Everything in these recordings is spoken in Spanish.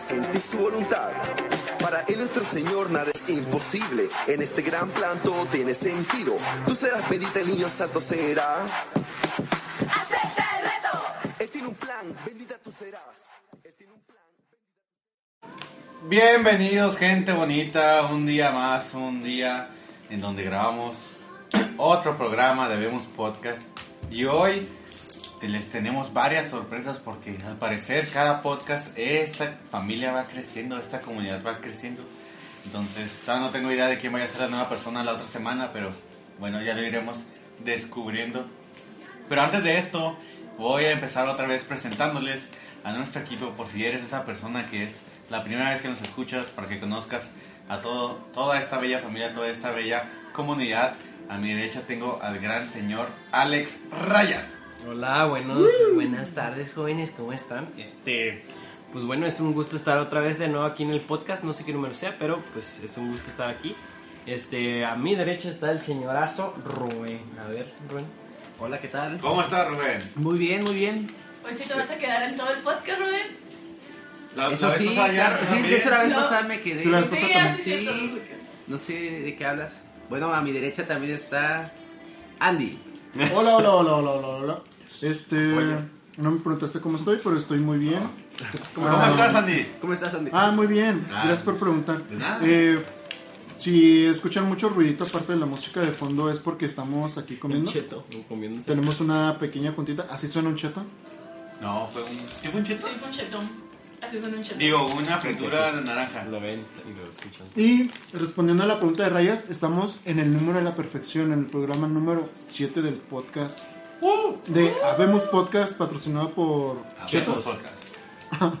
sentir su voluntad. Para el otro Señor nada es imposible. En este gran plan todo tiene sentido. Tú serás bendita, el niño santo será. ¡Acepta el reto! Él tiene un plan, bendita tú serás. Él tiene un plan. Bienvenidos gente bonita, un día más, un día en donde grabamos otro programa de Vemos Podcast y hoy les tenemos varias sorpresas porque al parecer cada podcast esta familia va creciendo, esta comunidad va creciendo. Entonces, no tengo idea de quién vaya a ser la nueva persona la otra semana, pero bueno, ya lo iremos descubriendo. Pero antes de esto, voy a empezar otra vez presentándoles a nuestro equipo por si eres esa persona que es la primera vez que nos escuchas, para que conozcas a todo, toda esta bella familia, toda esta bella comunidad. A mi derecha tengo al gran señor Alex Rayas. Hola, buenos, buenas tardes jóvenes, ¿cómo están? Este, pues bueno, es un gusto estar otra vez de nuevo aquí en el podcast, no sé qué número sea, pero pues es un gusto estar aquí. Este, a mi derecha está el señorazo Rubén. A ver, Rubén. Hola, ¿qué tal? ¿Cómo estás, Rubén? Muy bien, muy bien. Hoy sí te vas a quedar en todo el podcast, Rubén. La- Eso la sí, pasada ya claro, sí, de hecho la vez No. pasada me quedé. Sí, la vez Sí, pasada. No sé de qué hablas. Bueno, a mi derecha también está Andy. Hola, hola, hola, hola, hola, hola. Este, Oye. no me preguntaste cómo estoy, pero estoy muy bien. ¿Cómo Ah. estás, Andy? ¿Cómo estás, Andy? Ah, muy bien. Ah. Gracias por preguntar. De nada. Eh, si escuchan mucho ruidito aparte de la música de fondo es porque estamos aquí Un comiendo. cheto, comiéndose. Tenemos una pequeña juntita. ¿Así suena un cheto? No, fue un... ¿Sí fue un cheto? Sí, fue un chetón. Así son un chetón. Digo, una fritura de naranja. Lo ven y lo escuchan. Y respondiendo a la pregunta de Rayas, estamos en el número de la perfección, en el programa número 7 del podcast. De Habemos Podcast, patrocinado por Chetos. Podcast.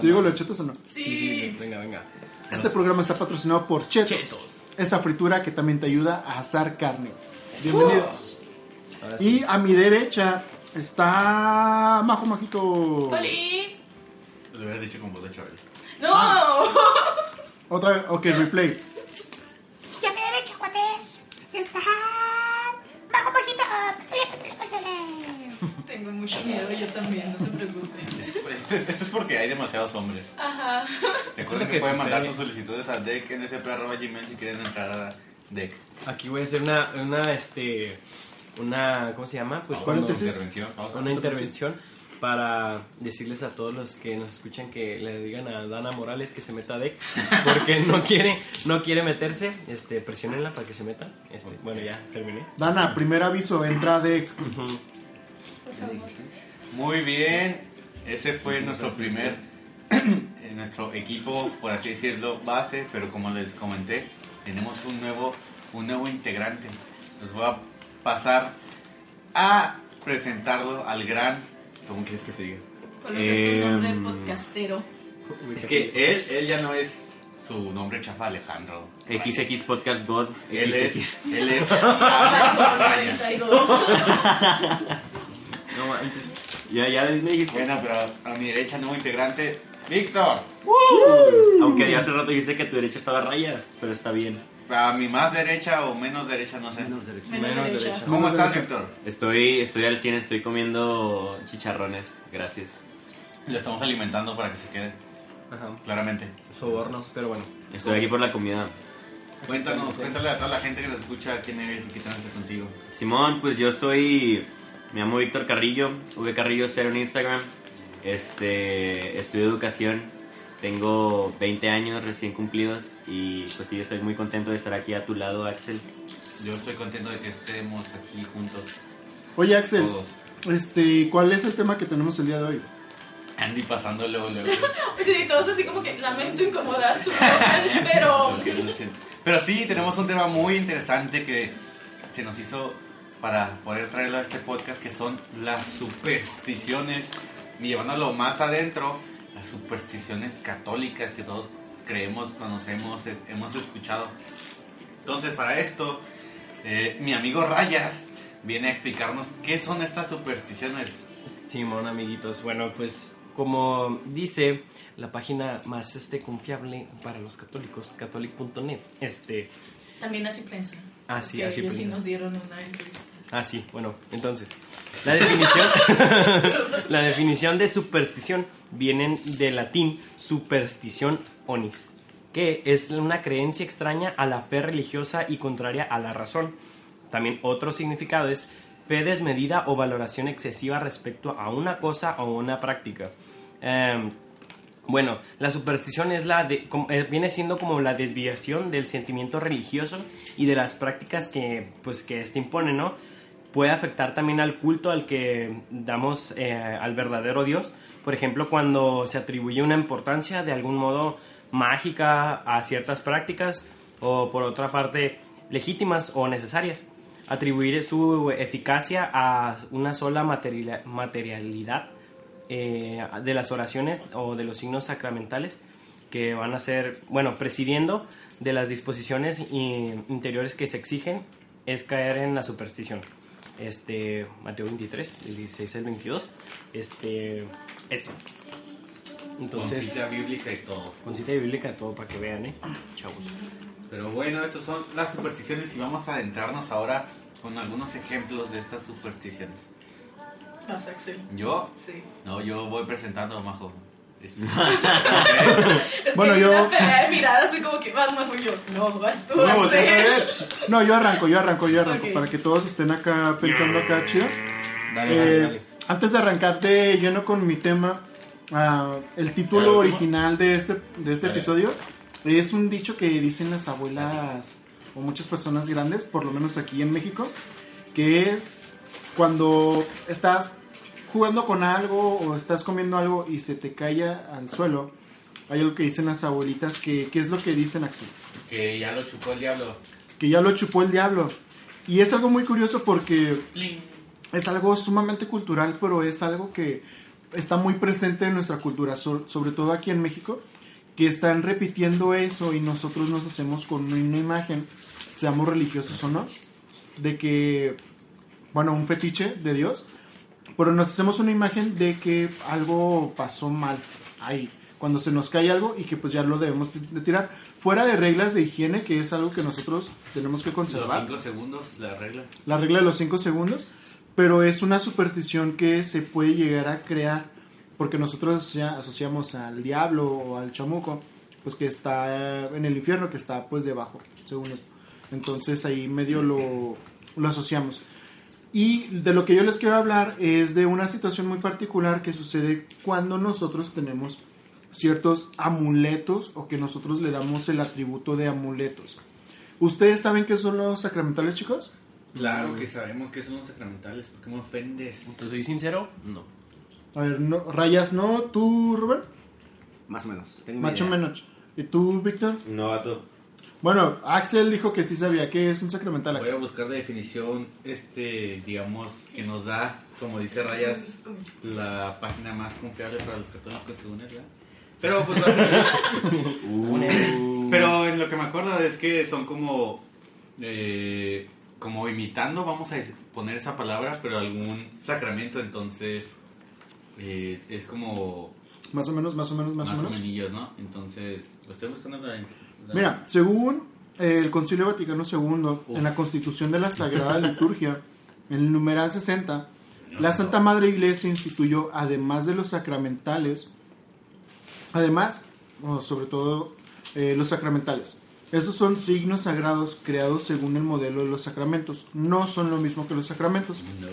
¿Sí digo lo de Chetos o no? Sí, sí, Sí. venga, venga. Este programa está patrocinado por Chetos. Chetos. Esa fritura que también te ayuda a asar carne. Bienvenidos. Y sí. a mi derecha está Majo Majito. ¡Poli! Lo hubieras dicho con voz de Chabelo. ¡No! Otra vez, ok, replay. Y a mi derecha, cuates, está... Bajo Majito, pásale, pásale, pásale. Tengo mucho miedo, yo también, no se preocupen. Esto, esto es porque hay demasiados hombres. Ajá. Recuerden que que pueden mandar sus solicitudes a decknsp.gmail si quieren entrar a deck. Aquí voy a hacer una, una, este, una, ¿cómo se llama? Pues cuando... paréntesis. intervención. pausa. una intervención para decirles a todos los que nos escuchan que le digan a Dana Morales que se meta a deck porque no quiere no quiere meterse este presionenla para que se meta este bueno ya terminé Dana, primer aviso, entra de... Muy bien. Ese fue nuestro primer, eh, nuestro equipo, por así decirlo, base. Pero como les comenté, tenemos un nuevo, un nuevo integrante. Entonces voy a pasar a presentarlo al gran. ¿Cómo quieres que te diga? ¿Cuál es tu nombre Em, podcastero? Es que él, él ya no es su nombre chafa Alejandro. XX Podcast God. Él XX. es, él es Alex Rayas. 92. no manches Ya, ya me dijiste. Bueno, pero a mi derecha, nuevo integrante, Víctor. Aunque ya hace rato dijiste que a tu derecha estaba rayas, pero está bien. A mi más derecha o menos derecha, no sé. Menos derecha. Menos Menos derecha. derecha. ¿Cómo estás. Víctor? Estoy, estoy al 100, estoy comiendo chicharrones. Gracias. Lo estamos alimentando para que se quede, ajá claramente. soborno pero bueno Estoy aquí por la comida. Cuéntanos, cuéntale a toda la gente que nos escucha quién eres y qué tenés contigo. Simón, pues yo soy. Me llamo Víctor Carrillo, V Carrillo 0 en Instagram. Este, estudio educación. Tengo 20 años recién cumplidos y pues sí, estoy muy contento de estar aquí a tu lado, Axel. Yo estoy contento de que estemos aquí juntos Oye, Axel, todos. este, ¿cuál es el tema que tenemos el día de hoy? Andy pasando luego, todos así como que lamento incomodar su podcast, pero... Pero sí, tenemos un tema muy interesante que se nos hizo para poder traerlo a este podcast, que son las supersticiones, llevándolo más adentro, las supersticiones católicas que todos creemos, conocemos, es- hemos escuchado. Entonces, para esto, eh, mi amigo Rayas viene a explicarnos qué son estas supersticiones. Simón amiguitos bueno pues como dice la página más este confiable para los católicos catholic.net este También así prensa. Ah, sí, así ellos sí prensa. nos dieron una entrevista. Ah, sí, bueno, entonces. La definición, la definición de superstición viene del latín superstición onis, que es una creencia extraña a la fe religiosa y contraria a la razón. También otro significado es fe desmedida o valoración excesiva respecto a una cosa o una práctica. Em, bueno, la superstición es la de- eh, viene siendo como la desviación del sentimiento religioso y de las prácticas que pues que este impone, ¿no? Puede afectar también al culto al que damos eh, al verdadero Dios. Por ejemplo, cuando se atribuye una importancia de algún modo mágica a ciertas prácticas o por otra parte legítimas o necesarias. Atribuir su eficacia a una sola materialidad eh, de las oraciones o de los signos sacramentales que van a ser, bueno, presidiendo de las disposiciones interiores que se exigen es caer en la superstición. Este, Mateo 23, del 16 al 22, este, eso. Con Entonces, cita bíblica y todo. con cita bíblica todo para que vean, ¿eh? Chavos. Pero bueno, esas son las supersticiones y vamos a adentrarnos ahora con algunos ejemplos de estas supersticiones. No, Axel. ¿Yo? Sí. No, yo voy presentando, Majo. Es Bueno, que yo- una pelea de miradas así como que vas más yo. No, vas tú, No, yo arranco, yo arranco, yo arranco. Para que todos estén acá pensando acá chido. Dale, Eh, dale, dale. Antes de arrancarte lleno con mi tema, ah, el título original de este, de este episodio es un dicho que dicen las abuelas o muchas personas grandes, por lo menos aquí en México, que es cuando estás jugando con algo o estás comiendo algo y se te cae al suelo. Hay algo que dicen las abuelitas que, ¿qué es lo que dicen Axel? que ya lo chupó el diablo. que ya lo chupó el diablo. Y es algo muy curioso porque Pling. es algo sumamente cultural, pero es algo que está muy presente en nuestra cultura, so- sobre todo aquí en México, que están repitiendo eso y nosotros nos hacemos con una imagen, seamos religiosos o no, de que, bueno, un fetiche de Dios, pero nos hacemos una imagen de que algo pasó mal ahí, cuando se nos cae algo y que pues ya lo debemos de- tirar. Fuera de reglas de higiene, que es algo que nosotros tenemos que Los conservar cinco segundos, la regla. la regla de los 5 segundos, pero es una superstición que se puede llegar a crear porque nosotros ya asociamos al diablo o al chamuco, pues que está en el infierno, que está pues debajo, según esto. Entonces ahí medio lo, lo asociamos. Y de lo que yo les quiero hablar es de una situación muy particular que sucede cuando nosotros tenemos ciertos amuletos o que nosotros le damos el atributo de amuletos. ¿Ustedes saben qué son los sacramentales, chicos? Claro que sabemos que son los sacramentales, ¿por qué me ofendes? ¿Te soy sincero? No. A ver, no, rayas no, tú Rubén, Más o menos. tengo macho idea. menos. ¿Y tú, Víctor? No, vato. Bueno, Axel dijo que sí sabía que es un sacramental. Voy a buscar la definición, este, digamos, que nos da, como dice Rayas, la página más confiable para los católicos según él, ¿verdad? Pero pues básicamente- Pero en lo que me acuerdo es que son como eh, como imitando, vamos a poner esa palabra, pero algún sacramento, entonces eh, es como Más o menos, más o menos, más, más, o o menos. menos, ¿no? Entonces, lo estoy buscando en la- Mira, según el Concilio Vaticano II, en la Constitución de la Sagrada Liturgia, en el numeral 60, la Santa Madre Iglesia instituyó, además de los sacramentales, además, o sobre todo, eh, los sacramentales. Estos son signos sagrados creados según el modelo de los sacramentos. No son lo mismo que los sacramentos. No.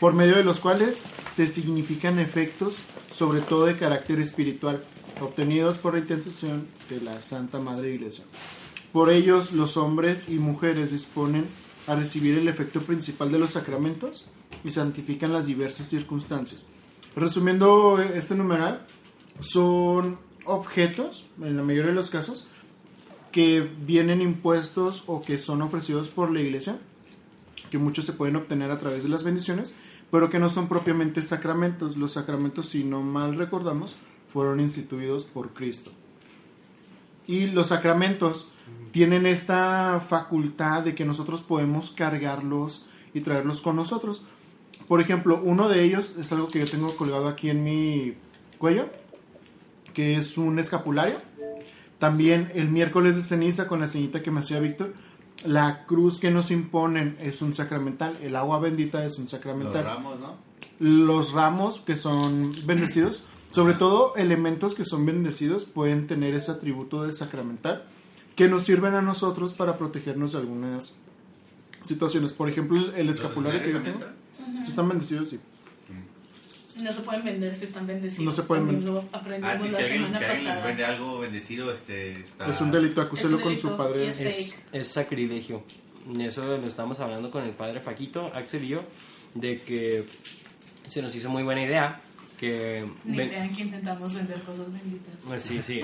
por medio de los cuales se significan efectos, sobre todo de carácter espiritual, obtenidos por la intercesión de la Santa Madre Iglesia. Por ellos, los hombres y mujeres disponen a recibir el efecto principal de los sacramentos y santifican las diversas circunstancias. Resumiendo eh, este numeral, son objetos, en la mayoría de los casos, que vienen impuestos o que son ofrecidos por la iglesia que muchos se pueden obtener a través de las bendiciones, pero que no son propiamente sacramentos. Los sacramentos, si no mal recordamos, fueron instituidos por Cristo. Y los sacramentos tienen esta facultad de que nosotros podemos cargarlos y traerlos con nosotros. Por ejemplo, uno de ellos es algo que yo tengo colgado aquí en mi cuello, que es un escapulario. También el miércoles de ceniza con la ceñita que me hacía Víctor, La cruz que nos imponen es un sacramental, el agua bendita es un Los sacramental. ramos, ¿no? Los ramos que son bendecidos, sobre todo elementos que son bendecidos, pueden tener ese atributo de sacramental que nos sirven a nosotros para protegernos de algunas situaciones. Por ejemplo, el- escapulario que yo tengo. Si están bendecidos, sí. No se pueden vender si están bendecidos. No se pueden vender. Lo aprendimos Ah, sí, si la alguien, semana si alguien les pasada. vende algo bendecido, este, está... Es un delito, acúselo con su padre. es Es, es sacrilegio. Y eso lo estamos hablando con el padre Paquito, Axel y yo, de que se nos hizo muy buena idea que... Ni ven- crean que intentamos vender cosas benditas. Pues sí, sí.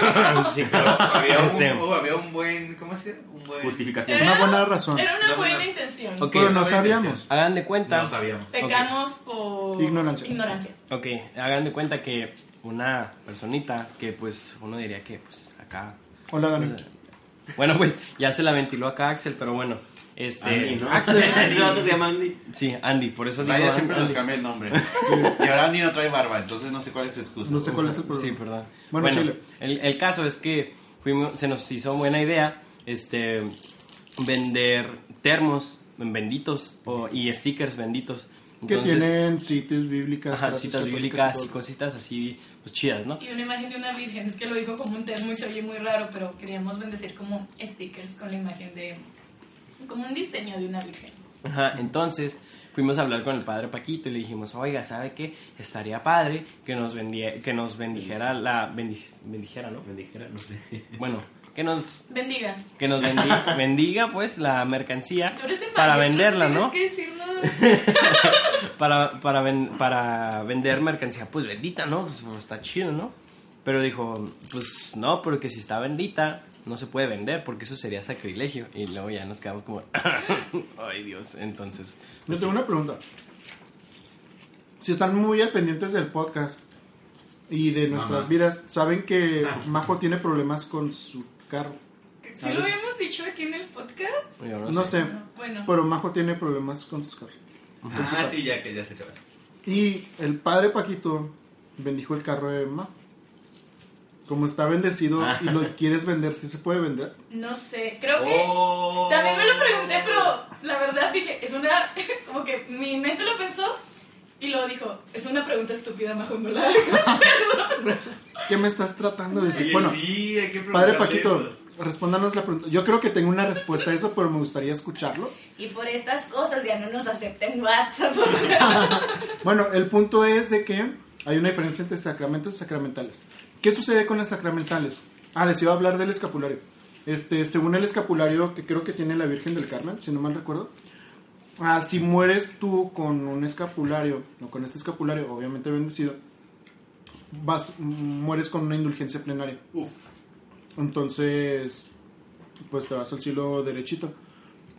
sí, claro. Había, Este, un, oh, había un buen... ¿Cómo se llama? Un buen... Justificación. Una buena razón. Era una Una buena buena- intención. Ok. Pero no sabíamos. Hagan de cuenta... No sabíamos. Pecamos por Ignorancia. ignorancia. Ok, hagan de cuenta que una personita que pues uno diría que pues acá... Hola, Dani. Bueno, pues ya se la ventiló acá Axel, pero bueno. Este, Andy, se llama Andy. Sí, Andy, por eso digo Raya siempre nos Andy. cambia el nombre. Y ahora Andy no trae barba, entonces no sé cuál es su excusa. No sé cuál es Sí, problema. perdón. Bueno, Bueno, Chile. el, el caso es que fuimos, se nos hizo buena idea este vender termos benditos o, y stickers benditos. Que tienen citas bíblicas. ajá, citas bíblicas y cositas así pues chidas, ¿no? Y una imagen de una virgen. Es que lo dijo como un termo y se oye muy raro, pero queríamos bendecir como stickers con la imagen de. Como un diseño de una virgen. Ajá, entonces fuimos a hablar con el padre Paquito y le dijimos, oiga, ¿sabe qué? Estaría padre que nos, vendie- que nos bendijera la... bendi- bendijera, ¿no? Bendijera, no sé. Bueno, que nos, Bendiga. que nos bendi- bendiga pues la mercancía Tú eres el para venderla, tienes ¿no? que decirnos. para, para, ven- para vender mercancía, pues bendita, ¿no? Pues, pues, está chido, ¿no? Pero dijo, pues no, porque si está bendita, no se puede vender, porque eso sería sacrilegio. Y luego ya nos quedamos como, ay Dios, entonces... Yo pues, tengo una pregunta. Si están muy al pendientes del podcast y de nuestras vidas, saben que Majo tiene problemas con su carro. ¿Sí lo habíamos dicho aquí en el podcast? yo No sé, Bueno. pero Majo tiene problemas con sus carros. Ah, sí, ya que ya se acaba. Y el padre Paquito bendijo el carro de Majo. Como está bendecido y lo quieres vender, ¿sí se puede vender? No sé, creo que. Oh. También me lo pregunté, pero la verdad dije, es una. Como que mi mente lo pensó y luego dijo, es una pregunta estúpida, Majo, no la hagas, perdón. ¿Qué me estás tratando de decir? Bueno, sí, hay que padre Paquito, eso. respóndanos la pregunta. Yo creo que tengo una respuesta a eso, pero me gustaría escucharlo. Y por estas cosas ya no nos acepten WhatsApp. Bueno, el punto es de que hay una diferencia entre sacramentos y sacramentales. ¿Qué sucede con las sacramentales? Ah, les iba a hablar del escapulario. Este, según el escapulario que creo que tiene la Virgen del Carmen, si no mal recuerdo, ah, si mueres tú con un escapulario, o con este escapulario, obviamente bendecido, vas, mueres con una indulgencia plenaria. Entonces, pues te vas al cielo derechito.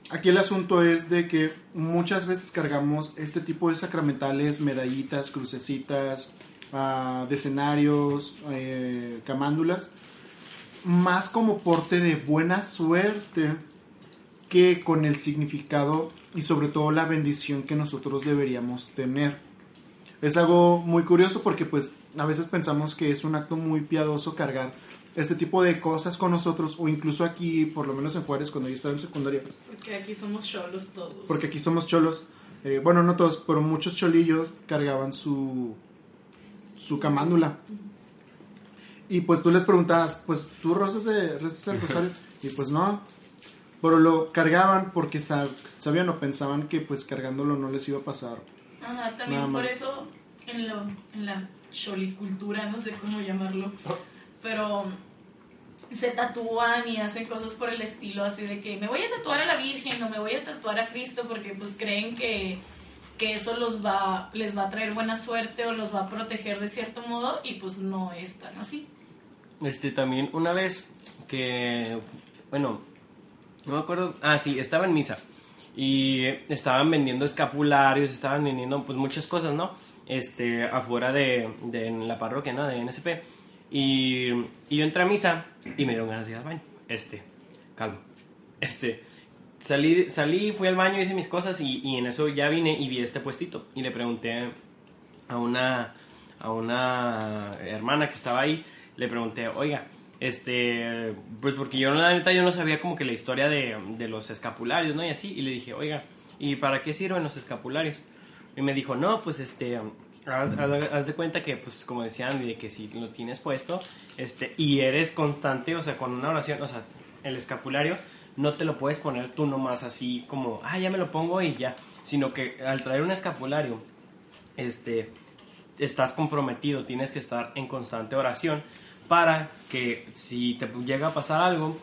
Aquí el asunto es de que muchas veces cargamos este tipo de sacramentales, medallitas, crucecitas, ah, decenarios, eh, camándulas, más como porte de buena suerte que con el significado y sobre todo la bendición que nosotros deberíamos tener. Es algo muy curioso porque pues a veces pensamos que es un acto muy piadoso cargar este tipo de cosas con nosotros o incluso aquí, por lo menos en Juárez cuando yo estaba en secundaria, Porque aquí somos cholos todos. porque aquí somos cholos, eh, bueno no todos, pero muchos cholillos cargaban su, su camándula. Y pues tú les preguntabas, pues tú rezas, el- rezas el rosario, y pues no, pero lo cargaban porque sab- sabían o pensaban que pues cargándolo no les iba a pasar. Ajá, también Nada por más. eso en, lo, en la cholicultura, no sé cómo llamarlo, pero se tatúan y hacen cosas por el estilo, así de que me voy a tatuar a la Virgen o me voy a tatuar a Cristo porque pues creen que, que eso los va, les va a traer buena suerte o los va a proteger de cierto modo y pues no es tan así. Este, también una vez que, bueno, no me acuerdo, ah, sí, estaba en misa y estaban vendiendo escapularios, estaban vendiendo pues muchas cosas, ¿no? Este, afuera de, de la parroquia, ¿no? De NSP. Y, y yo entré a misa y me dieron ganas de ir. Este, calma. Este, salí, salí, fui al baño, hice mis cosas y, y en eso ya vine y vi este puestito y le pregunté a una, a una hermana que estaba ahí, le pregunté, oiga, Este, pues porque yo la neta yo no sabía como que la historia de, de los escapularios, ¿no? Y así, y le dije, oiga, ¿y para qué sirven los escapularios? Y me dijo, no, pues este, haz, haz- de cuenta que, pues como decía Andy, de que si lo tienes puesto, este, y eres constante, o sea, con una oración, o sea, el escapulario no te lo puedes poner tú nomás así como, ah, ya me lo pongo y ya, sino que al traer un escapulario, este, estás comprometido, tienes que estar en constante oración para que si te llega a pasar algo,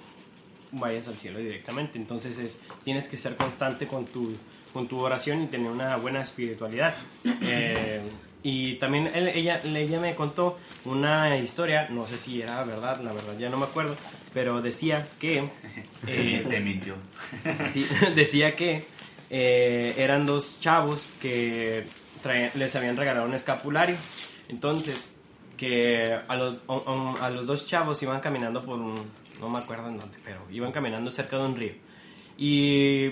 vayas al cielo directamente. Entonces es, tienes que ser constante con tu, con tu oración y tener una buena espiritualidad. Eh, y también él- ella, ella me contó una historia, no sé si era verdad, la verdad ya no me acuerdo, pero decía que... eh, Te mintió. Sí, decía que eh, eran dos chavos que les habían regalado un escapulario. Entonces, que a los, a, a los dos chavos iban caminando por un, no me acuerdo en dónde, pero iban caminando cerca de un río. Y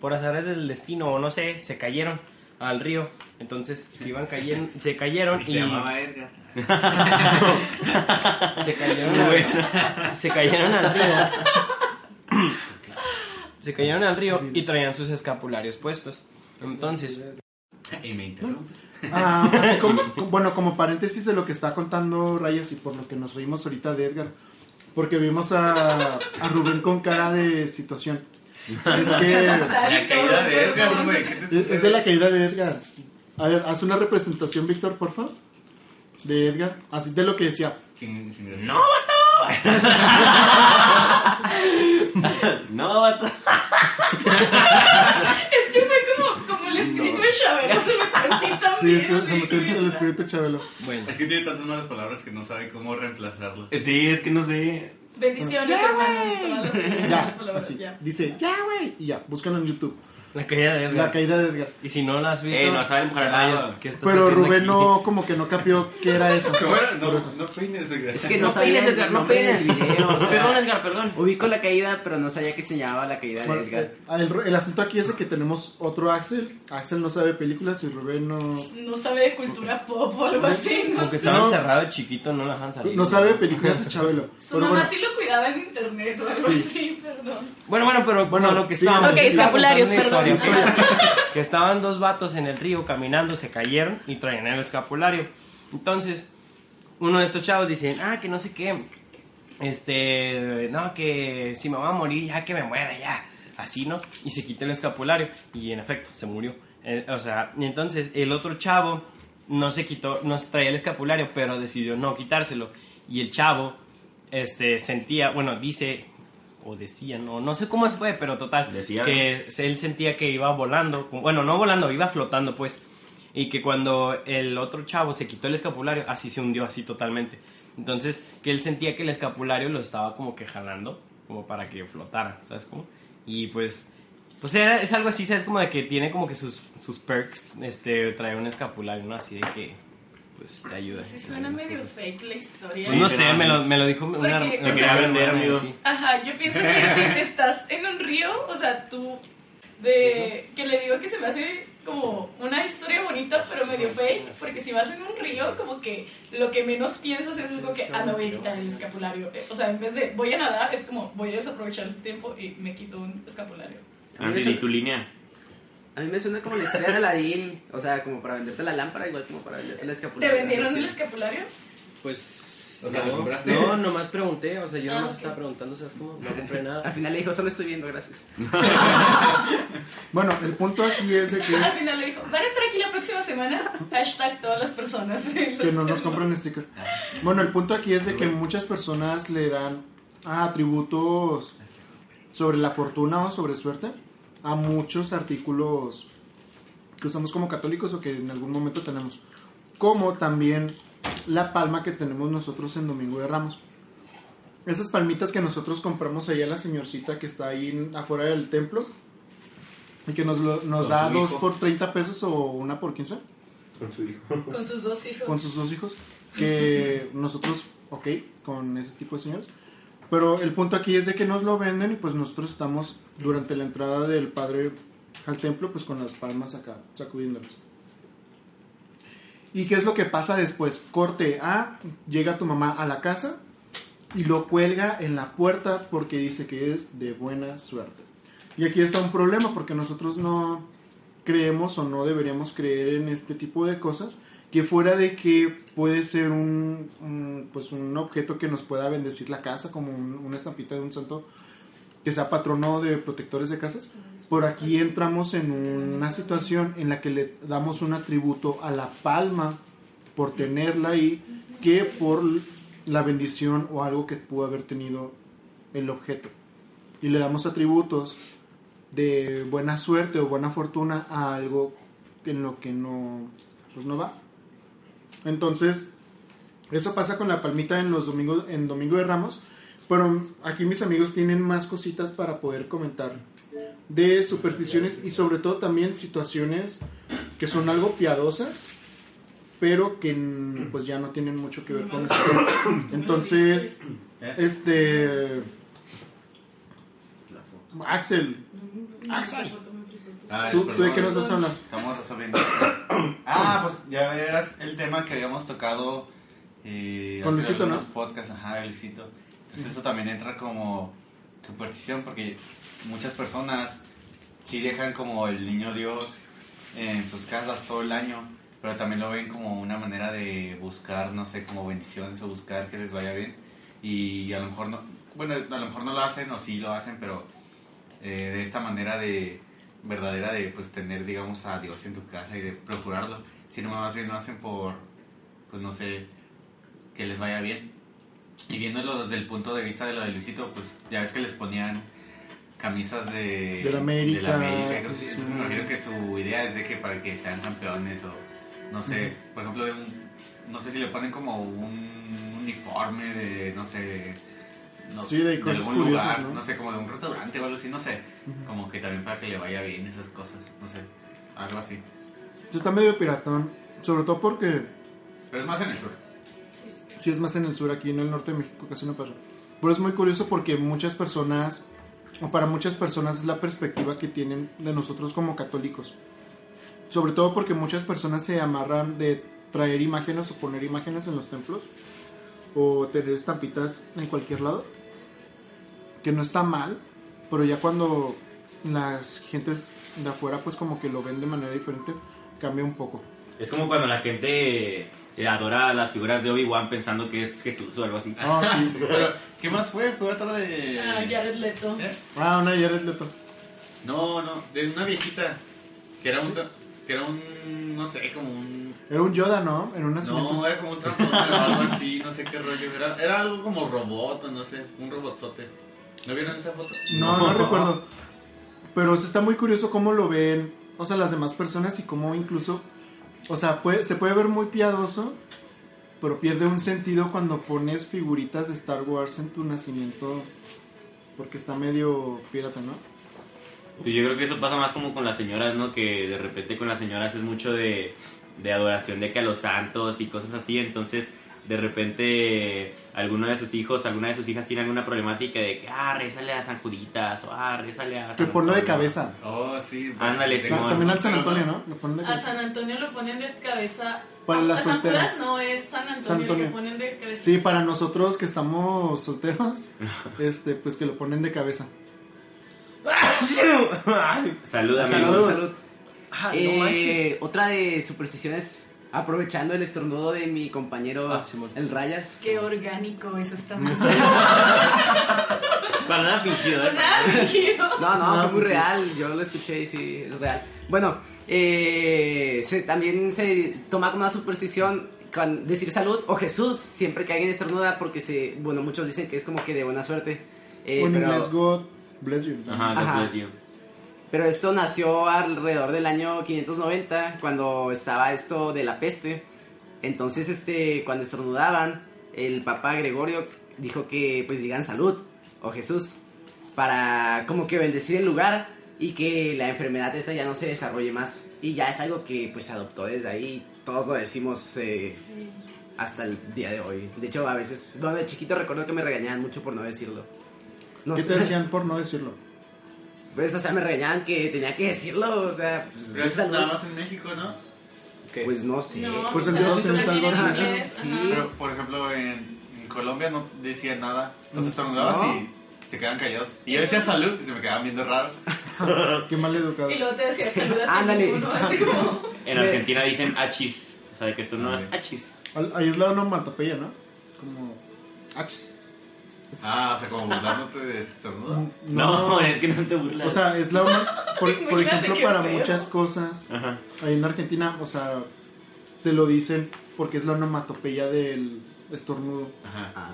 por azares del destino, o no sé, se cayeron al río. Entonces, se iban cayendo, se cayeron Y y... se llamaba Edgar. se cayeron al, se cayeron al río. Se cayeron al río y traían sus escapularios puestos. Entonces, Y me interrumpe. Ah, así como- como- bueno, como paréntesis de lo que está contando Rayas y por lo que nos reímos ahorita de Edgar, porque vimos a, a Rubén con cara de situación. Es que La caída de Edgar, güey. ¿Qué te es, es de la caída de Edgar. A ver, haz una representación, Víctor, por favor, de Edgar, así de lo que decía. Sin, sin. ¡No, No, vato. Es que fue como, como el espíritu de Chabelo se metió en. Sí, se, se metió el espíritu Chabelo. bueno, Es que tiene tantas malas palabras que no sabe cómo reemplazarlas. Sí, es que no sé. Bendiciones, hermano. Todas las, Ya, las palabras, así. ya. Dice, ya, güey. Y ya, búscalo en YouTube. La caída de Edgar. La caída de Edgar. Y si no la has visto, Ey, no saben para Rayos, nada. ¿qué estás Pero Rubén aquí? no, como que no capió qué era eso. ¿Cómo era? No, eso. no peines, Edgar. Es que no, No peines, Edgar, no peines. video. o sea, Perdón, Edgar, perdón. Ubico la caída, pero no sabía que se llamaba la caída de Bueno, Edgar. eh, el, el asunto aquí es de que tenemos otro Axel. Axel no sabe películas y Rubén no, No sabe de cultura pop o algo así, no Como que sé. estaba No. encerrado de chiquito, no la dejan salir. no sabe películas de Chabelo. Su Pero mamá bueno, sí lo cuidaba en internet o algo Sí. así, perdón. Bueno, bueno, pero Bueno, bueno, lo que sí. estábamos Ok, perdón. que estaban dos vatos en el río caminando, se cayeron y traían el escapulario. Entonces, uno de estos chavos dice, ah, que no sé qué, este, no, que si me voy a morir, ya que me muera, ya, así, ¿no? Y se quita el escapulario y en efecto, se murió. Eh, o sea, y entonces el otro chavo no se quitó, no se traía el escapulario, pero decidió no quitárselo. Y el chavo, este, sentía, bueno, dice, o decía, no, no sé cómo fue, pero total, Decía. que él sentía que iba volando, bueno, no volando, iba flotando, pues, y que cuando el otro chavo se quitó el escapulario, así se hundió, así totalmente. Entonces, que él sentía que el escapulario lo estaba como que jalando, como para que flotara, ¿sabes cómo? Y pues, pues era- es algo así, ¿sabes? Como de que tiene como que sus, sus perks, este, traer un escapulario, ¿no? Así de que, pues, te ayuda. Sí, en suena medio cosas. fake la historia. Pues no Sí, sé, me lo, me lo dijo una, Porque, una o sea, quería vender, amigo. sí. Ajá, yo pienso que si estás en un río, o sea, tú de que le digo que se me hace como una historia bonita pero medio fake, porque si vas en un río como que lo que menos piensas es como que ah me voy a quitar el escapulario, Eh, o sea, en vez de voy a nadar es como voy a desaprovechar este tiempo y me quito un escapulario. Andy, ¿y tu línea? A mí me suena como la historia de Aladdin. O sea, como para venderte la lámpara, igual como para venderte la ¿Te escapularia. vendieron el escapulario? Pues. O sea, no, no, nomás pregunté, o sea, yo Ah, nomás estaba preguntando, ¿sabes cómo? No compré Al nada. final le dijo, solo estoy viendo, gracias. bueno, el punto aquí es de que, Al final le dijo, van a estar aquí la próxima semana, hashtag todas las personas. que no nos compran sticker. Bueno, el punto aquí es de que muchas personas le dan atributos sobre la fortuna o sobre suerte a muchos artículos que usamos como católicos o que en algún momento tenemos. Como también la palma que tenemos nosotros en Domingo de Ramos. Esas palmitas que nosotros compramos ahí a la señorcita que está ahí afuera del templo y que nos, lo- nos da dos hijo. por 30 pesos o una por 15 Con su hijo. Con sus dos hijos. con sus dos hijos, que nosotros, ok, con ese tipo de señores. Pero el punto aquí es de que nos lo venden y pues nosotros estamos durante la entrada del padre al templo pues con las palmas acá, sacudiéndolas. ¿Y qué es lo que pasa después? Corte A, llega tu mamá a la casa y lo cuelga en la puerta porque dice que es de buena suerte. Y aquí está un problema porque nosotros no creemos o no deberíamos creer en este tipo de cosas que fuera de que puede ser un, pues un objeto que nos pueda bendecir la casa como un- una estampita de un santo que sea patrono de protectores de casas. Por aquí entramos en una situación en la que le damos un atributo a la palma por tenerla ahí que por la bendición o algo que pudo haber tenido el objeto. Y le damos atributos de buena suerte o buena fortuna a algo en lo que no pues no va entonces eso pasa con la palmita en los domingos en domingo de Ramos pero aquí mis amigos tienen más cositas para poder comentar de supersticiones y sobre todo también situaciones que son algo piadosas pero que pues ya no tienen mucho que ver con esto. Entonces este Axel. Axel. Ah, ¿Tú- tú de qué nos vas a hablar? Estamos resolviendo. ah, pues ya verás el tema que habíamos tocado eh, Con hace Luisito, ¿no? podcasts, ajá, Luisito. Entonces eso también entra como superstición porque muchas personas sí dejan como el niño Dios en sus casas todo el año, pero también lo ven como una manera de buscar, no sé, como bendiciones o buscar que les vaya bien. Y a lo mejor no, bueno, a lo mejor no lo hacen o sí lo hacen, pero eh, de esta manera de verdadera de pues tener digamos a Dios en tu casa y de procurarlo sino más bien lo hacen por pues no sé que les vaya bien y viéndolo desde el punto de vista de lo de Luisito pues ya ves que les ponían camisas de De la América, de la América sí. Entonces, me imagino que su idea es de que para que sean campeones o no sé por ejemplo un- no sé si le ponen como un uniforme de no sé no, Sí, de algún lugar ¿no? no sé como de un restaurante o algo así no sé como que también para que le vaya bien esas cosas no sé algo así está medio piratón sobre todo porque pero es más en el sur si es más en el sur, aquí en el norte de México casi no pasa. Pero es muy curioso porque muchas personas, o para muchas personas es la perspectiva que tienen de nosotros como católicos. Sobre todo porque muchas personas se amarran de traer imágenes o poner imágenes en los templos o tener estampitas en cualquier lado. Que no está mal, pero ya cuando las gentes de afuera pues como que lo ven de manera diferente, cambia un poco. Es como cuando la gente eh, adora las figuras de Obi-Wan pensando que es Jesús o algo así. Ah, sí. pero qué más fue fue otra de Ah, Jared Leto. ¿Eh? Ah, una Jared Leto. no no de una viejita que era un que era un no sé como un Era un Yoda, ¿no? En una no era como un transformer o algo así no sé qué rollo era era algo como robot o no sé un robotzote ¿no vieron esa foto? No, no recuerdo. Pero sí está muy curioso cómo lo ven, o sea, las demás personas y cómo incluso, o sea, puede, se puede ver muy piadoso, pero pierde un sentido cuando pones figuritas de Star Wars en tu nacimiento, porque está medio pirata, ¿no? Pues yo creo que eso pasa más como con las señoras, ¿no? Que de repente con las señoras es mucho de, de adoración de que a los santos y cosas así. Entonces, de repente, alguno de sus hijos, alguna de sus hijas tiene alguna problemática de que, ah, rézale a San Juditas o ah, rézale a San Que ponlo de Antonio". cabeza. oh sí Ándale, sí. También al San Antonio, ¿no? Lo ponen de A. San Antonio lo ponen de cabeza. Para las a San solteras. Judas no, es San Antonio, San Antonio. que ponen de cabeza. Sí, para nosotros que estamos solteros, este, pues que lo ponen de cabeza. Salud, amigo. Salud. Salud. Ah, no Eh, manches. otra de supersticiones, aprovechando el estornudo de mi compañero Ah, el Rayas. Qué orgánico es esta mesa. Para nada fingido, ¿eh? Nada, fingido. No, no, fue muy real. Yo lo escuché y sí, es real. Bueno, eh, se- también se toma como una superstición con decir salud o Jesús siempre que alguien estornuda porque se, bueno, muchos dicen que es como que de buena suerte. Eh, pero, inglés, God bless you. Ajá, God Ajá. bless you. Pero esto nació alrededor del año 590 cuando estaba esto de la peste. Entonces, este, cuando estornudaban, el Papa Gregorio dijo que pues digan salud o Jesús para como que bendecir el lugar y que la enfermedad esa ya no se desarrolle más. Y ya es algo que pues se adoptó desde ahí. Todos lo decimos eh, hasta el día de hoy. De hecho, a veces, bueno, de chiquito recuerdo que me regañaban mucho por no decirlo. No ¿Qué sé. te decían por no decirlo? Pues, o sea, me regañaban que tenía que decirlo, o sea, pues, pero es salud. nada más en México ¿no? Pues no sé. No, Pues en Estados Unidos también pero por ejemplo en en Colombia no decían nada. Los estornudabas No. y se quedaban callados. Y yo decía salud y se me quedaban viendo raros. Qué mal educado. Y luego te decía saluda a ti Ándale. mismo, ¿no? Así como... En Argentina dicen achis. O sea, de que esto no es achis. Ahí es la onomatopeya, ¿no? Como. Achis. Ah, o sea, como burlándote de estornudo. No, es que no te burlas. O sea, es la ono- por, ejemplo, para feo. muchas cosas. Ajá. Ahí en Argentina, o sea, te lo dicen porque es la onomatopeya del estornudo. Ajá. Ah,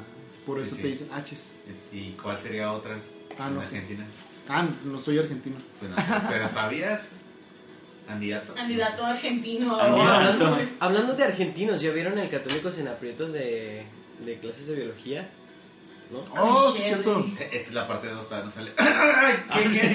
Por Sí, eso sí. te dicen achis. ¿Y cuál sería otra Ah, en no sé. Argentina? Ah, no soy argentino. Pues no sé, pero ¿sabías? Candidato. Candidato argentino. Hablando de argentinos, ¿ya vieron el Católicos en aprietos de, de clases de biología? ¿No? Oh, sí, cierto. Esa es la parte de dos, todavía no sale. ¡Ay! ¿Qué, qué?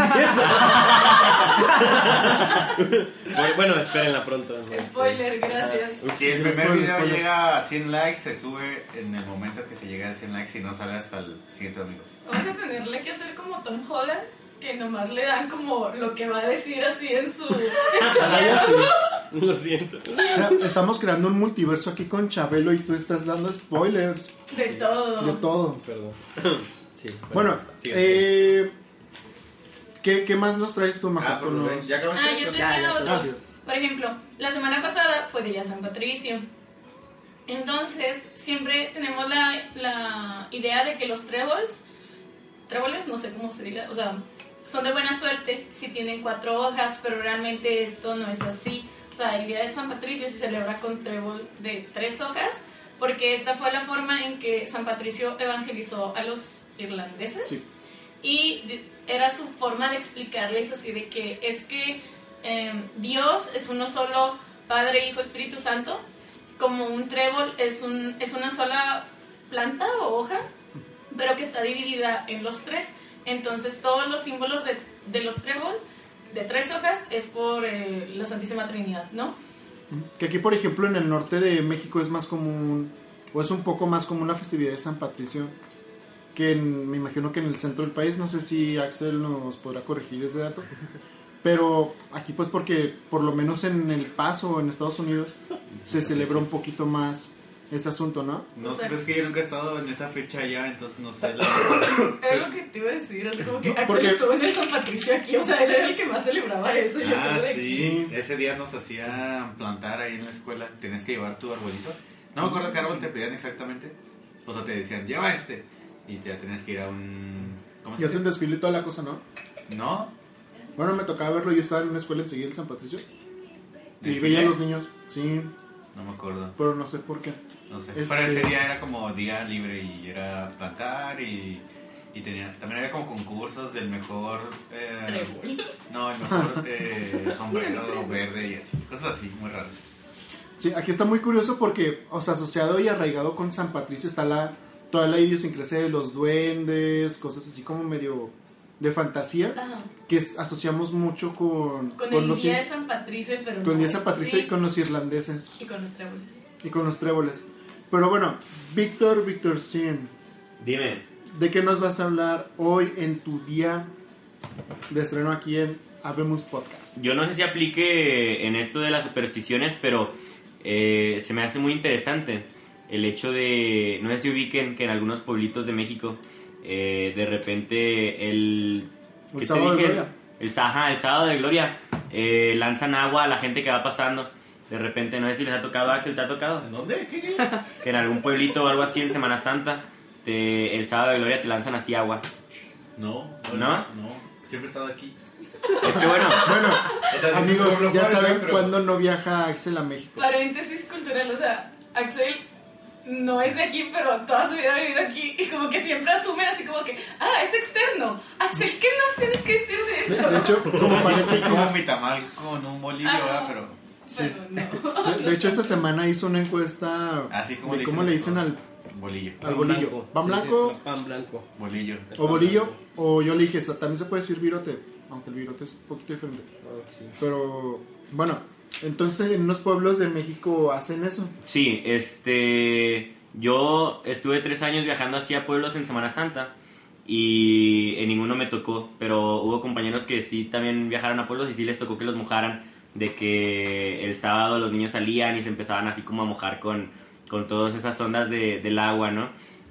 Bueno, bueno, espérenla pronto. ¿no? Spoiler, gracias. Si el primer spoiler, video spoiler. llega a 100 likes, se sube en el momento que se llega a 100 likes y no sale hasta el siguiente domingo. Vamos a tenerle que hacer como Tom Holland, que nomás le dan como lo que va a decir así en su... en su ya sí. Lo siento. Mira, estamos creando un multiverso aquí con Chabelo y tú estás dando spoilers de todo. de todo. Perdón. Sí, Bueno, eh, ¿qué, ¿qué más nos traes tú, Maja? Ah, los- ya acabaste. Ah, yo tenía Ya, otros. Por ejemplo, la semana pasada fue Día San Patricio. Entonces, siempre tenemos la, la idea de que los tréboles, tréboles, no sé cómo se diga, o sea, son de buena suerte si tienen cuatro hojas, pero realmente esto no es así. O sea, el Día de San Patricio se celebra con trébol de tres hojas, porque esta fue la forma en que San Patricio evangelizó a los irlandeses. Sí. Y era su forma de explicarles así de que es que eh, Dios es uno solo, Padre, Hijo, Espíritu Santo, como un trébol es, un, es una sola planta o hoja, pero que está dividida en los tres. Entonces todos los símbolos de, de los trébol, de tres hojas, es por eh, la Santísima Trinidad, ¿no? Que aquí, por ejemplo, en el norte de México es más común, o es un poco más común la festividad de San Patricio, que en- me imagino que en el centro del país, no sé si Axel nos podrá corregir ese dato, pero aquí pues porque por lo menos en El Paso en Estados Unidos se celebra un poquito más ese asunto, ¿no? No, O sea, pues es que yo nunca he estado en esa fecha ya, entonces no sé. La... Era lo que te iba a decir, así como que Axel Porque- estuvo en el San Patricio aquí, o sea, él era el que más celebraba eso. y yo Ah, sí. Ese día nos hacían plantar ahí en la escuela. Tenías que llevar tu arbolito. No me acuerdo qué árbol te pedían exactamente. O sea, te decían, lleva este. Y te tenías que ir a un. ¿Cómo Y se hacen dice? desfile y toda la cosa, ¿no? ¿No? Bueno, me tocaba verlo, yo estaba en una escuela enseguida en San Patricio. Y ¿Desfile? veía a los niños, sí, No me acuerdo. pero no sé por qué. No sé. Este- Pero ese día era como día libre y era plantar y. Y tenía, también había como concursos del mejor. eh, Trébol. no, el mejor eh, sombrero verde y así. Cosas así, muy raras. Sí, aquí está muy curioso porque, o sea, asociado y arraigado con San Patricio está la toda la idiosincrasia de los duendes, cosas así como medio de fantasía Ajá. que es- asociamos mucho con, Con, con el los día de San Patricio, pero con no día es San Patricio y con los irlandeses Y con los tréboles. y con los tréboles. Pero bueno, Víctor, Víctor Cien, Dime. ¿de qué nos vas a hablar hoy en tu día de estreno aquí en Habemos Podcast? Yo no sé si aplique en esto de las supersticiones, pero eh, se me hace muy interesante el hecho de, no sé si ubiquen que en algunos pueblitos de México, eh, de repente el... El ¿qué te sábado de gloria. El, ajá, el sábado de gloria, eh, lanzan agua a la gente que va pasando. De repente, no sé si les ha tocado, Axel, ¿te ha tocado? ¿En dónde? ¿Qué? qué? Que en algún pueblito o algo así en Semana Santa, te- el sábado de gloria te lanzan así agua. No, ¿No? No, siempre he estado aquí. Es que bueno, Bueno, amigos, pero ya saben pero- cuándo no viaja Axel a México. Paréntesis cultural, o sea, Axel no es de aquí, pero toda su vida ha vivido aquí y como que siempre asumen así como que, ah, es externo. Axel, ¿qué nos tienes que decir de eso? de hecho, como paréntesis, como mi tamal con un bolillo, Ajá. De, de hecho esta semana hizo una encuesta así como de le cómo le dicen al, bolillo. al bolillo. ¿Pan Sí, sí, blanco pan blanco. Bolillo. o bolillo? O yo le dije, "Sa- también se puede decir virote, aunque el virote es un poquito diferente. Sí. Pero bueno, entonces en unos pueblos de México hacen eso. Sí, este. Yo estuve tres años viajando hacia pueblos en Semana Santa y en ninguno me tocó, pero hubo compañeros que sí también viajaron a pueblos y sí les tocó que los mojaran, de que el sábado los niños salían y se empezaban así como a mojar con, con todas esas ondas de- del agua, ¿no?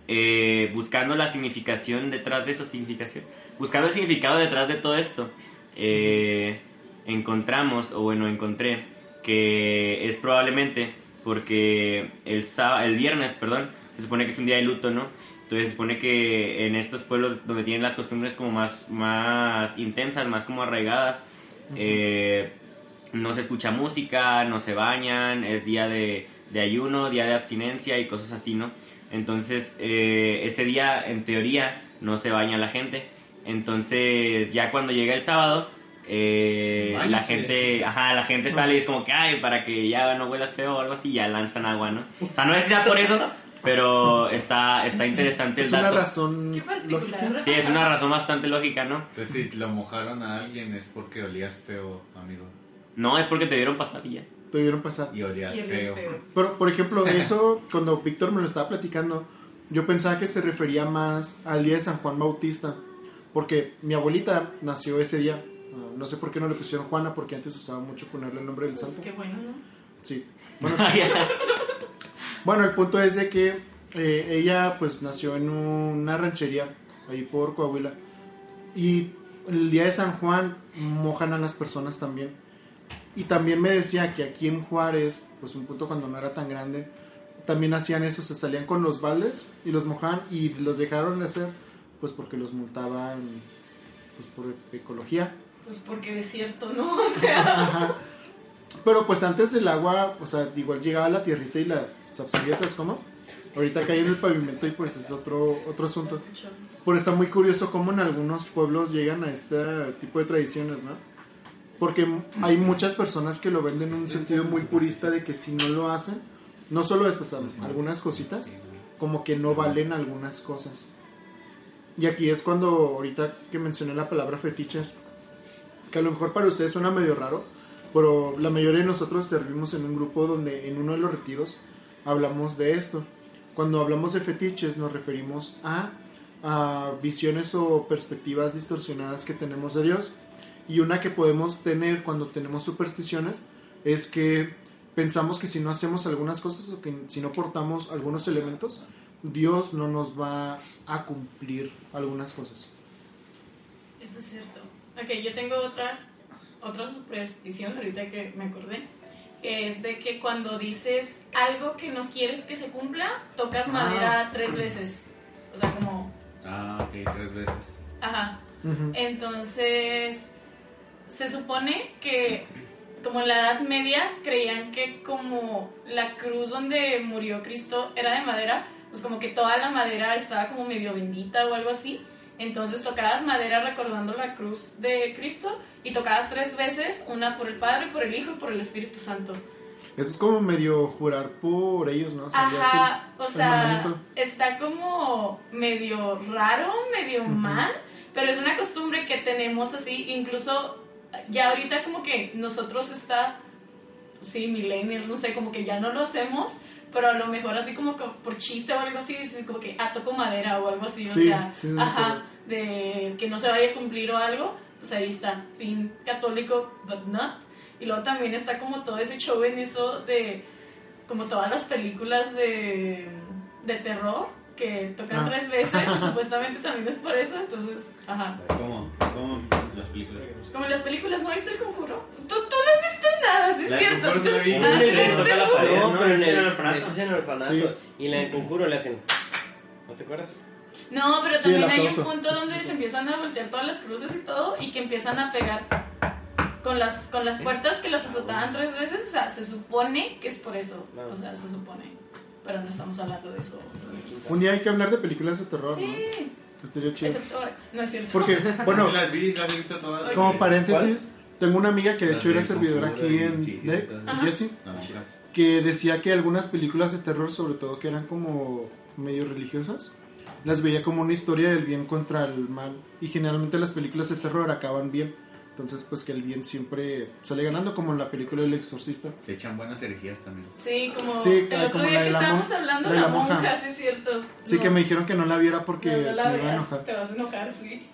eh, buscando la significación detrás de esa significación, buscando el significado detrás de todo esto, eh, encontramos, o bueno, encontré que es probablemente porque el, sá- el viernes, perdón, se supone que es un día de luto, ¿no? Entonces se supone que en estos pueblos donde tienen las costumbres como más, más intensas, más como arraigadas, eh, no se escucha música, no se bañan, es día de, de ayuno, día de abstinencia y cosas así, ¿no? Entonces, eh, ese día, en teoría, no se baña la gente. Entonces, ya cuando llega el sábado, eh, la gente, ajá, la gente sale y es como que, ay, para que ya no huelas feo o algo así, ya lanzan agua, ¿no? O sea, no es ya por eso, pero está, está interesante el Es una dato. razón Qué lógica. particular. Sí, es una razón bastante lógica, ¿no? Entonces, si lo mojaron a alguien es porque olías feo, amigo. No, es porque te vieron pasar y ya. Te vieron pasar. Y olías Y feo. feo. Pero, por ejemplo, eso, cuando Víctor me lo estaba platicando, yo pensaba que se refería más al día de San Juan Bautista. Porque mi abuelita nació ese día. Ah, no sé por qué no le pusieron Juana, porque antes usaba mucho ponerle el nombre del Pues santo. qué bueno, ¿no? Sí. Bueno, bueno, el punto es de que eh, ella pues nació en una ranchería ahí por Coahuila. Y el día de San Juan mojan a las personas también. Y también me decía que aquí en Juárez, pues un punto cuando no era tan grande, también hacían eso, se salían con los baldes y los mojaban y los dejaron de hacer pues porque los multaban pues por ecología. Pues porque desierto, ¿no? O sea, Ajá. Pero pues antes el agua, o sea, igual llegaba a la tierrita y la absorbía, ¿sabes cómo? Ahorita cae en el pavimento y pues es otro, otro asunto. Pero está muy curioso cómo en algunos pueblos llegan a este tipo de tradiciones, ¿no? Porque hay muchas personas que lo ven en un sentido muy purista de que si no lo hacen, no solo esto, o sea, algunas cositas, como que no valen algunas cosas. Y aquí es cuando ahorita que mencioné la palabra fetiches, que a lo mejor para ustedes suena medio raro, pero la mayoría de nosotros servimos en un grupo donde en uno de los retiros hablamos de esto. Cuando hablamos de fetiches nos referimos a, a visiones o perspectivas distorsionadas que tenemos de Dios. Y una que podemos tener cuando tenemos supersticiones es que pensamos que si no hacemos algunas cosas o que si no portamos algunos elementos, Dios no nos va a cumplir algunas cosas. Eso es cierto. Ok, yo tengo otra, otra superstición, ahorita que me acordé, que es de que cuando dices algo que no quieres que se cumpla, tocas Ah. madera tres veces. O sea, como, Ah, ok, tres veces. ajá. Ujú. Entonces, se supone que como en la Edad Media creían que como la cruz donde murió Cristo era de madera, pues como que toda la madera estaba como medio bendita o algo así. Entonces tocabas madera recordando la cruz de Cristo y tocabas tres veces, una por el Padre, por el Hijo y por el Espíritu Santo. Eso es como medio jurar por ellos, ¿no? O sea, Ajá, sí, o sea, está como medio raro, medio mal, pero es una costumbre que tenemos así, incluso ya ahorita como que nosotros está, pues sí, millennials, no sé, como que ya no lo hacemos, pero a lo mejor así como que por chiste o algo así, como que, ah, toco madera o algo así, o sea, sí, ajá, de que no se vaya a cumplir o algo, pues ahí está, fin católico, but not. Y luego también está como todo ese show en eso de, como todas las películas de, de terror que tocan Ah. tres veces y supuestamente también es por eso, entonces, ajá. ¿Cómo? ¿Cómo las películas? Como en las películas, ¿no viste el conjuro? Tú, tú no has visto nada, sí es cierto. Conjuro sí la vi. Ah, Sí, ¿sí le viste? toca la pared. No, ¿no? pero en el, orfanato. en el orfanato. Sí. Y en el conjuro le hacen. ¿No te acuerdas? No, pero Sí, también el hay un punto Sí, sí, donde sí. se empiezan a voltear todas las cruces y todo y que empiezan a pegar con las, con las puertas que las azotaban tres veces. O sea, se supone que es por eso. No. O sea, se supone. Pero no estamos hablando de eso. Un día hay que hablar de películas de terror, ¿no? Sí, Estaría chido. excepto. No es cierto. Porque, bueno, las vi, las he visto todas. como paréntesis, tengo una amiga que de Las hecho era servidora aquí y en sí. Ajá. Jessie, No, chicas. que decía que algunas películas de terror, sobre todo que eran como medio religiosas, las veía como una historia del bien contra el mal. Y generalmente las películas de terror acaban bien. Entonces, pues que el bien siempre sale ganando, como en la película El Exorcista. Se echan buenas herejías también. Sí, como Sí, el otro como día la que estábamos hablando la de la la monja, monja. sí es cierto. Sí, No, que me dijeron que no la viera porque no, no la me iba a veas, enojar. te vas a enojar, sí.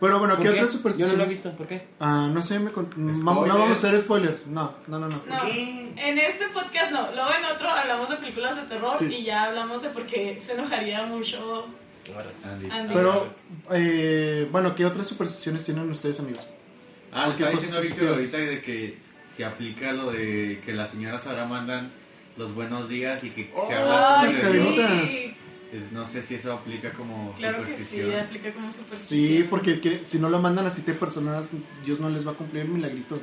Pero bueno, ¿Por ¿qué qué? otras Yo no lo he supersticiones? visto, ¿por qué? Ah, no sé, me con- Spoilers. vamos- no vamos a hacer spoilers. No, no, no, no. No, en este podcast no. Luego en otro hablamos de películas de terror Sí. y ya hablamos de por qué se enojaría mucho Andy. Andy. Pero, eh, bueno, ¿qué otras supersticiones tienen ustedes, amigos? Ah, lo que ¿Qué estaba cosas diciendo Víctor ahorita de que se aplica lo de que las señoras ahora mandan los buenos días y que se Ay, habla las sí. Es- No sé si eso aplica como Claro que sí, superstición. aplica como superstición. Sí, porque que- si no lo mandan a siete personas, Dios no les va a cumplir el milagrito.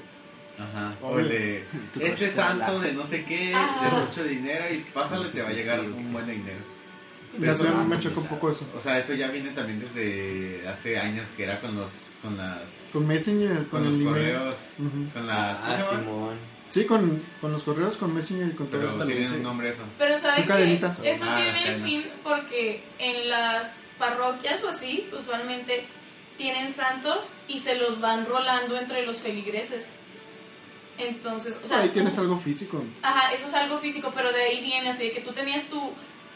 Ajá. O el de este santo de no sé qué, de mucho dinero y pásale te va a llegar un buen dinero. Ya Eso- me choca un poco eso. O sea, eso ya viene también desde hace años que era con los con las Con Messenger, con, con los correos, con las ¿cómo se Ah? Simón. Sí, con, con los correos, con Messenger y con todo pero eso tienen también. un nombre eso. Pero ¿saben cadenitas. Eso Ah, tiene el fin porque en las parroquias o así, usualmente tienen santos y se los van rolando entre los feligreses. Entonces, o sea, Ahí tú- tienes algo físico. Ajá, eso es algo físico, pero de ahí viene así de que tú tenías tu,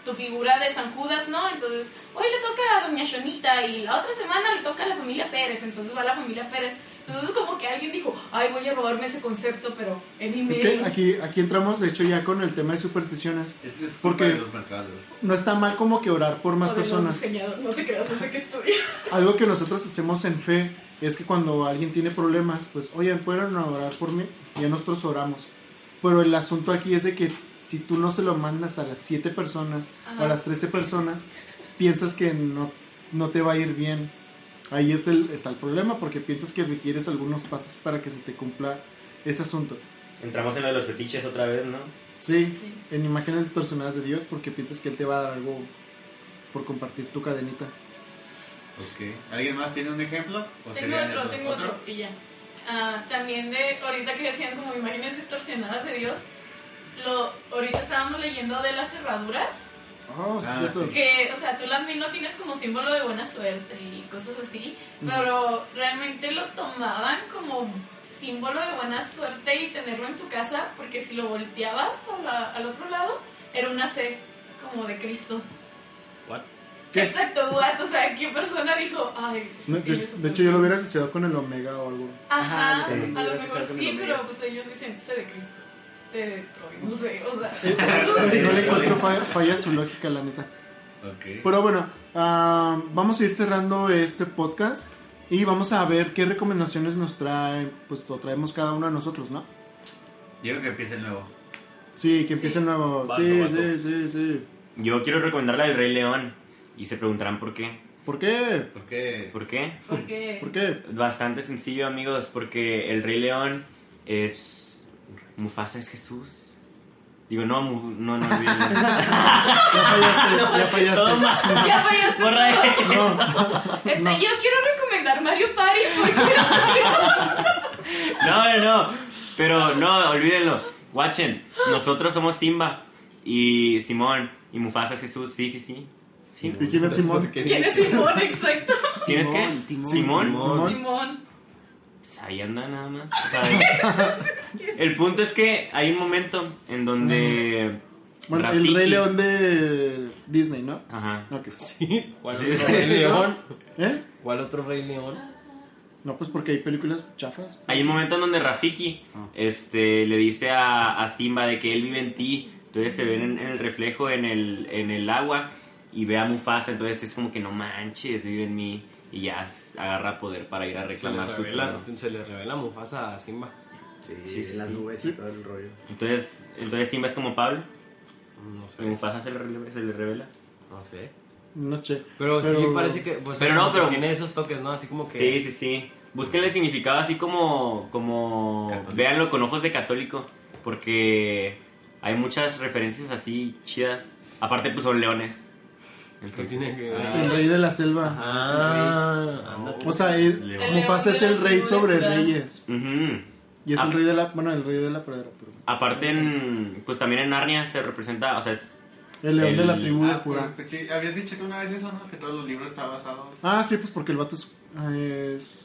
tu figura de San Judas, ¿no? Entonces, hoy le toca a Doña Shonita y la otra semana le toca a la familia Pérez, entonces va la familia Pérez. Entonces, como que alguien dijo, ay, voy a robarme ese concepto, pero en mi Es que aquí, aquí entramos, de hecho, ya con el tema de supersticiones. Eso es Porque- de los mercados. No está mal como que orar por más personas. No te creas, no sé qué estudia. Algo que nosotros hacemos en fe es que cuando alguien tiene problemas, pues, oye, ¿pueden orar por mí? Y ya nosotros oramos. Pero el asunto aquí es de que si tú no se lo mandas a las 7 personas o a Ajá. las 13 personas, piensas que no, no te va a ir bien. Ahí es el, está el problema, porque piensas que requieres algunos pasos para que se te cumpla ese asunto. Entramos en lo de los fetiches otra vez, ¿no? Sí, Sí. en imágenes distorsionadas de Dios, porque piensas que Él te va a dar algo por compartir tu cadenita. Ok. ¿Alguien más tiene un ejemplo? ¿O Tengo otro, eso? tengo otro, y ya. Ah, también de, ahorita que decían como imágenes distorsionadas de Dios, lo, ahorita estábamos leyendo de las cerraduras, Oh, Ah, sí. que, o sea, tú también lo tienes como símbolo de buena suerte y cosas así, pero realmente lo tomaban como símbolo de buena suerte y tenerlo en tu casa, porque si lo volteabas a la- al otro lado, era una C, como de Cristo. What? ¿Qué? Exacto, what, o sea, ¿qué persona dijo, ay, No, tiene de, hecho, yo lo hubiera asociado con el Omega o algo. Ajá, Ajá, sí, a lo mejor sí, pero pues ellos dicen, sé de Cristo, de no sé, o sea. No le encuentro falla, falla su lógica, la neta. Ok. Pero bueno, ah, vamos a ir cerrando este podcast y vamos a ver qué recomendaciones nos trae, pues lo traemos cada uno de nosotros, ¿no? Yo creo que empiece el nuevo. Sí, que empiece el nuevo. Sí, sí, sí, sí. Yo quiero recomendarla del Rey León. Y se preguntarán por qué. ¿Por qué? ¿Por qué? ¿Por qué? Porque ¿Por qué? Bastante sencillo, amigos, porque el Rey León es. Mufasa es Jesús. Digo, no, mu- no, no olviden. Ya fallaste, ya fallaste. ya fallaste. Borra. No, Este, no. yo quiero recomendar Mario Party porque No, no, no. Pero no, olvídenlo. Watchen, nosotros somos Simba y Simón y Mufasa es Jesús. Sí, sí, sí. ¿Y quién es Simón? ¿Quién es Simón? Exacto. ¿Tienes qué? Timón, Timón. Simón. Timón. Simón. Pues ahí anda nada más. O sea, el punto es que hay un momento en donde. Bueno, el Rey León de Disney, ¿no? Ajá. Ok. ¿Cuál Sí, otro sí, rey sí, león? ¿Eh? ¿Cuál otro rey león? No, pues porque hay películas chafas. Hay un momento en donde Rafiki este, le dice a, a Simba de que él vive en ti. Entonces se ven en, en el reflejo en el, en el agua y ve a Mufasa. Entonces es como que no manches, vive en mí. Y ya agarra poder para ir a Se le reclamar su revela, trono. se le revela Mufasa a Simba. Sí, Sí, sí, las sí. nubes y todo el rollo. Entonces, entonces Simba es como Pablo. No sé. Mufasa se le, revela- se le revela. No sé. No sé. Pero, sí Pero- parece que. pues, Pero no, pero- Tiene esos toques, ¿no? Así como que. Sí, sí, sí. Búsquenle significado así como, como Católico. véanlo con ojos de católico, porque hay muchas referencias así chidas. Aparte, pues son leones. ¿Qué Entonces, tiene que? Ah, El Rey de la Selva. Ah, tú. O sea, es-. Mufasa es el rey sobre reyes. Y es Ah. el rey de la. Bueno, el rey de la pradera. Pero... Aparte, en, pues también en Narnia se representa, o sea, es, El león de la El- tribu de Ah, Judá. pues, pues, sí, habías dicho tú una vez eso, ¿no? Que todos los libros están basados. Ah, sí, pues porque el vato es. es-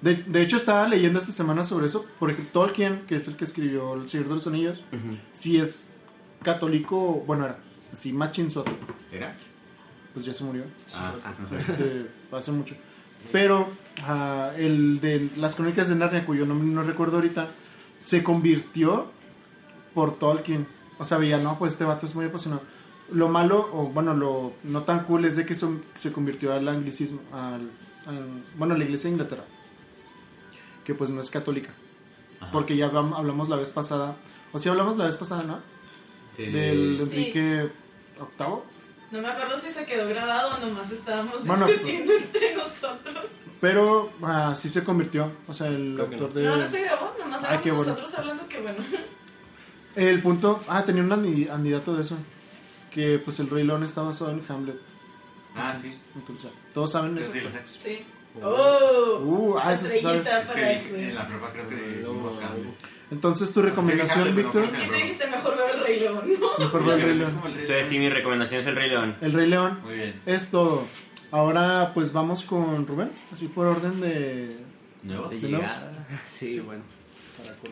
De, de hecho, estaba leyendo esta semana sobre eso. Porque Tolkien, que es el que escribió El Señor de los Anillos, sí es católico. Bueno, era. Sí, Machin Soto. ¿Era? Pues ya se murió. Ah. Este, hace mucho. Pero ah, el de las crónicas de Narnia, cuyo nombre no recuerdo ahorita, se convirtió por Tolkien. O sea, veía, no, pues este vato es muy apasionado. Lo malo, o bueno, lo no tan cool es de que son- se convirtió al anglicismo, al, al- bueno, a la iglesia de Inglaterra, que pues no es católica. Ajá. Porque ya hablam- hablamos la vez pasada, o sea, hablamos la vez pasada, ¿no? Del Sí. Enrique VIII. No me acuerdo si se quedó grabado o nomás estábamos Bueno, discutiendo entre nosotros. Pero ah, sí se convirtió, o sea, el Creo autor no. de... No, no se grabó, nomás Ay, qué éramos bueno. nosotros hablando que bueno. El punto, ah, tenía un andi- candidato de eso, que pues el Rey León está basado en Hamlet. Ah, sí. Entonces, todos saben Eso eso. sí lo sé. Sí. ¡Oh! Uh, ah, eso sí Estrellita sabes. Es que en la prepa creo que vimos. Entonces, tu recomendación, Sí, Víctor, no ¿Qué te dijiste? Mejor veo el Rey León, ¿no? mejor Sí, ver el Rey es León. Entonces sí, mi recomendación es el Rey León. El Rey León Muy bien. es todo. Ahora, pues vamos con Rubén, así por orden de. ¿Nuevos? De llegada. Sí, bueno.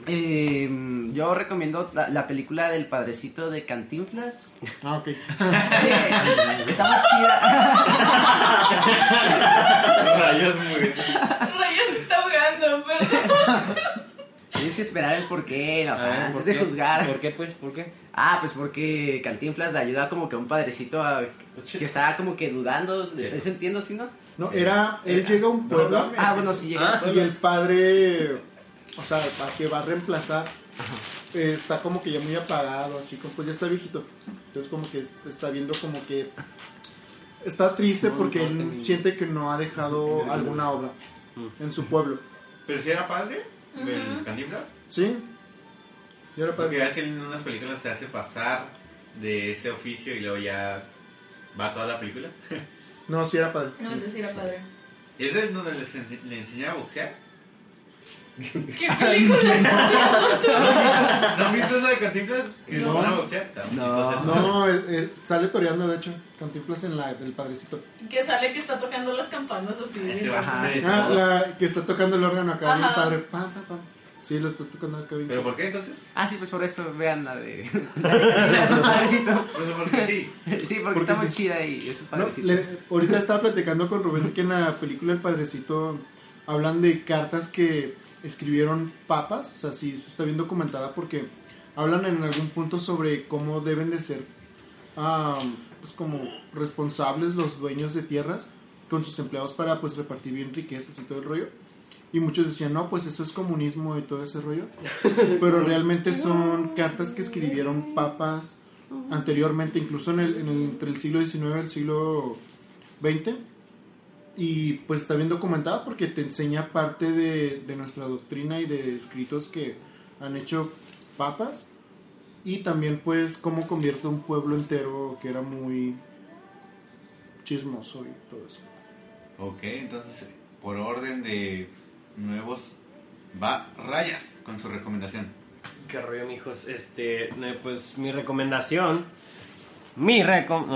Eh, yo recomiendo la, la película del padrecito de Cantinflas. Ah, ok. Está muy chida. Rayos muy bien. Raya se está ahogando, perdón. Que esperar el porqué, o sea, ver, antes ¿por de juzgar. ¿Por qué, pues? ¿Por qué? Ah, pues porque Cantinflas le ayuda como que a un padrecito a- que está como que dudando. ¿Eso entiendo, sí, no? No, era. Él llega a un pueblo Ah, bueno, sí llega. Ah. y el padre. O sea, para que va a reemplazar. eh, está como que ya muy apagado, así como pues ya está viejito. Entonces, como que está viendo como que. Está triste No, porque no, él tenía- siente que no ha dejado alguna obra en su pueblo. ¿Pero si era padre del Cantinflas? ¿Sí? Y ahora Porque padre. ya es que en unas películas se hace pasar de ese oficio y luego ya va toda la película. No, sí era padre. No, eso sí era padre. ¿Es de donde les ense- le enseñaba a boxear? ¿Qué película? ¿No han visto esa de Cantinflas? Que No. se van a boxear. No. No, eh, eh, sale toreando, de hecho. Cantinflas en la del padrecito. que sale que está tocando las campanas así. Ese va Ajá, a ser Ah, la que está tocando el órgano acá, bien Ajá. padre. Pa, pa, pa. Sí, lo está tocando acá bien ¿Pero por qué entonces? Ah, sí, pues por eso vean la de. la de su padrecito. Pues porque sí. Sí, porque, Porque está muy chida y es un No, padrecito. le- ahorita estaba platicando con Rubén que en la película El Padrecito hablan de cartas que escribieron papas, o sea, sí se está bien documentada porque hablan en algún punto sobre cómo deben de ser ah, pues como responsables los dueños de tierras con sus empleados para pues repartir bien riquezas y todo el rollo. Y muchos decían, no, pues eso es comunismo y todo ese rollo. Pero realmente son cartas que escribieron papas anteriormente, incluso en el, en el- entre el siglo XIX y el siglo XX. Y pues está bien documentada porque te enseña parte de, de nuestra doctrina y de escritos que han hecho papas. Y también pues cómo convierte un pueblo entero que era muy chismoso y todo eso. Ok, entonces por orden de nuevos va Rayas con su recomendación. ¿Qué rollo, mijos? Este, pues mi recomendación, mi recom,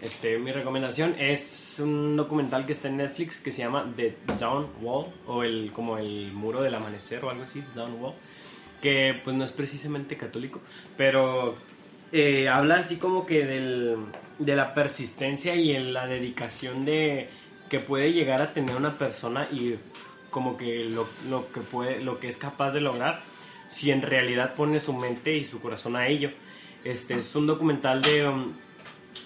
este, mi recomendación es un documental que está en Netflix que se llama The Down Wall o el como el muro del amanecer o algo así, Down Wall, que pues no es precisamente católico, pero eh, habla así como que del, de la persistencia y la dedicación de que puede llegar a tener una persona y como que lo, lo que puede lo que es capaz de lograr si en realidad pone su mente y su corazón a ello. Este es un documental de, um,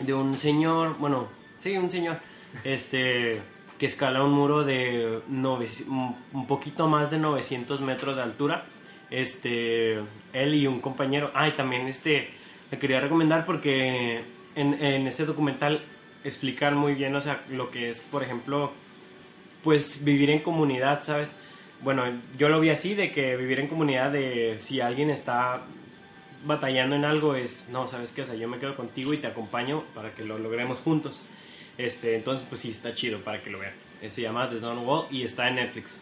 de un señor, bueno, sí, un señor, este, que escala un muro de nove- un un poquito más de 900 metros de altura. Este, él y un compañero. Ah, también este, le quería recomendar porque en, en ese documental explican muy bien, o sea, lo que es, por ejemplo, pues vivir en comunidad, ¿sabes? Bueno, yo lo vi así, de que vivir en comunidad, de si alguien está batallando en algo, es, no, ¿sabes qué? O sea, yo me quedo contigo y te acompaño para que lo logremos juntos. Este, entonces, pues sí, está chido para que lo vean. Eh, Se llama The Zone Wall y está en Netflix.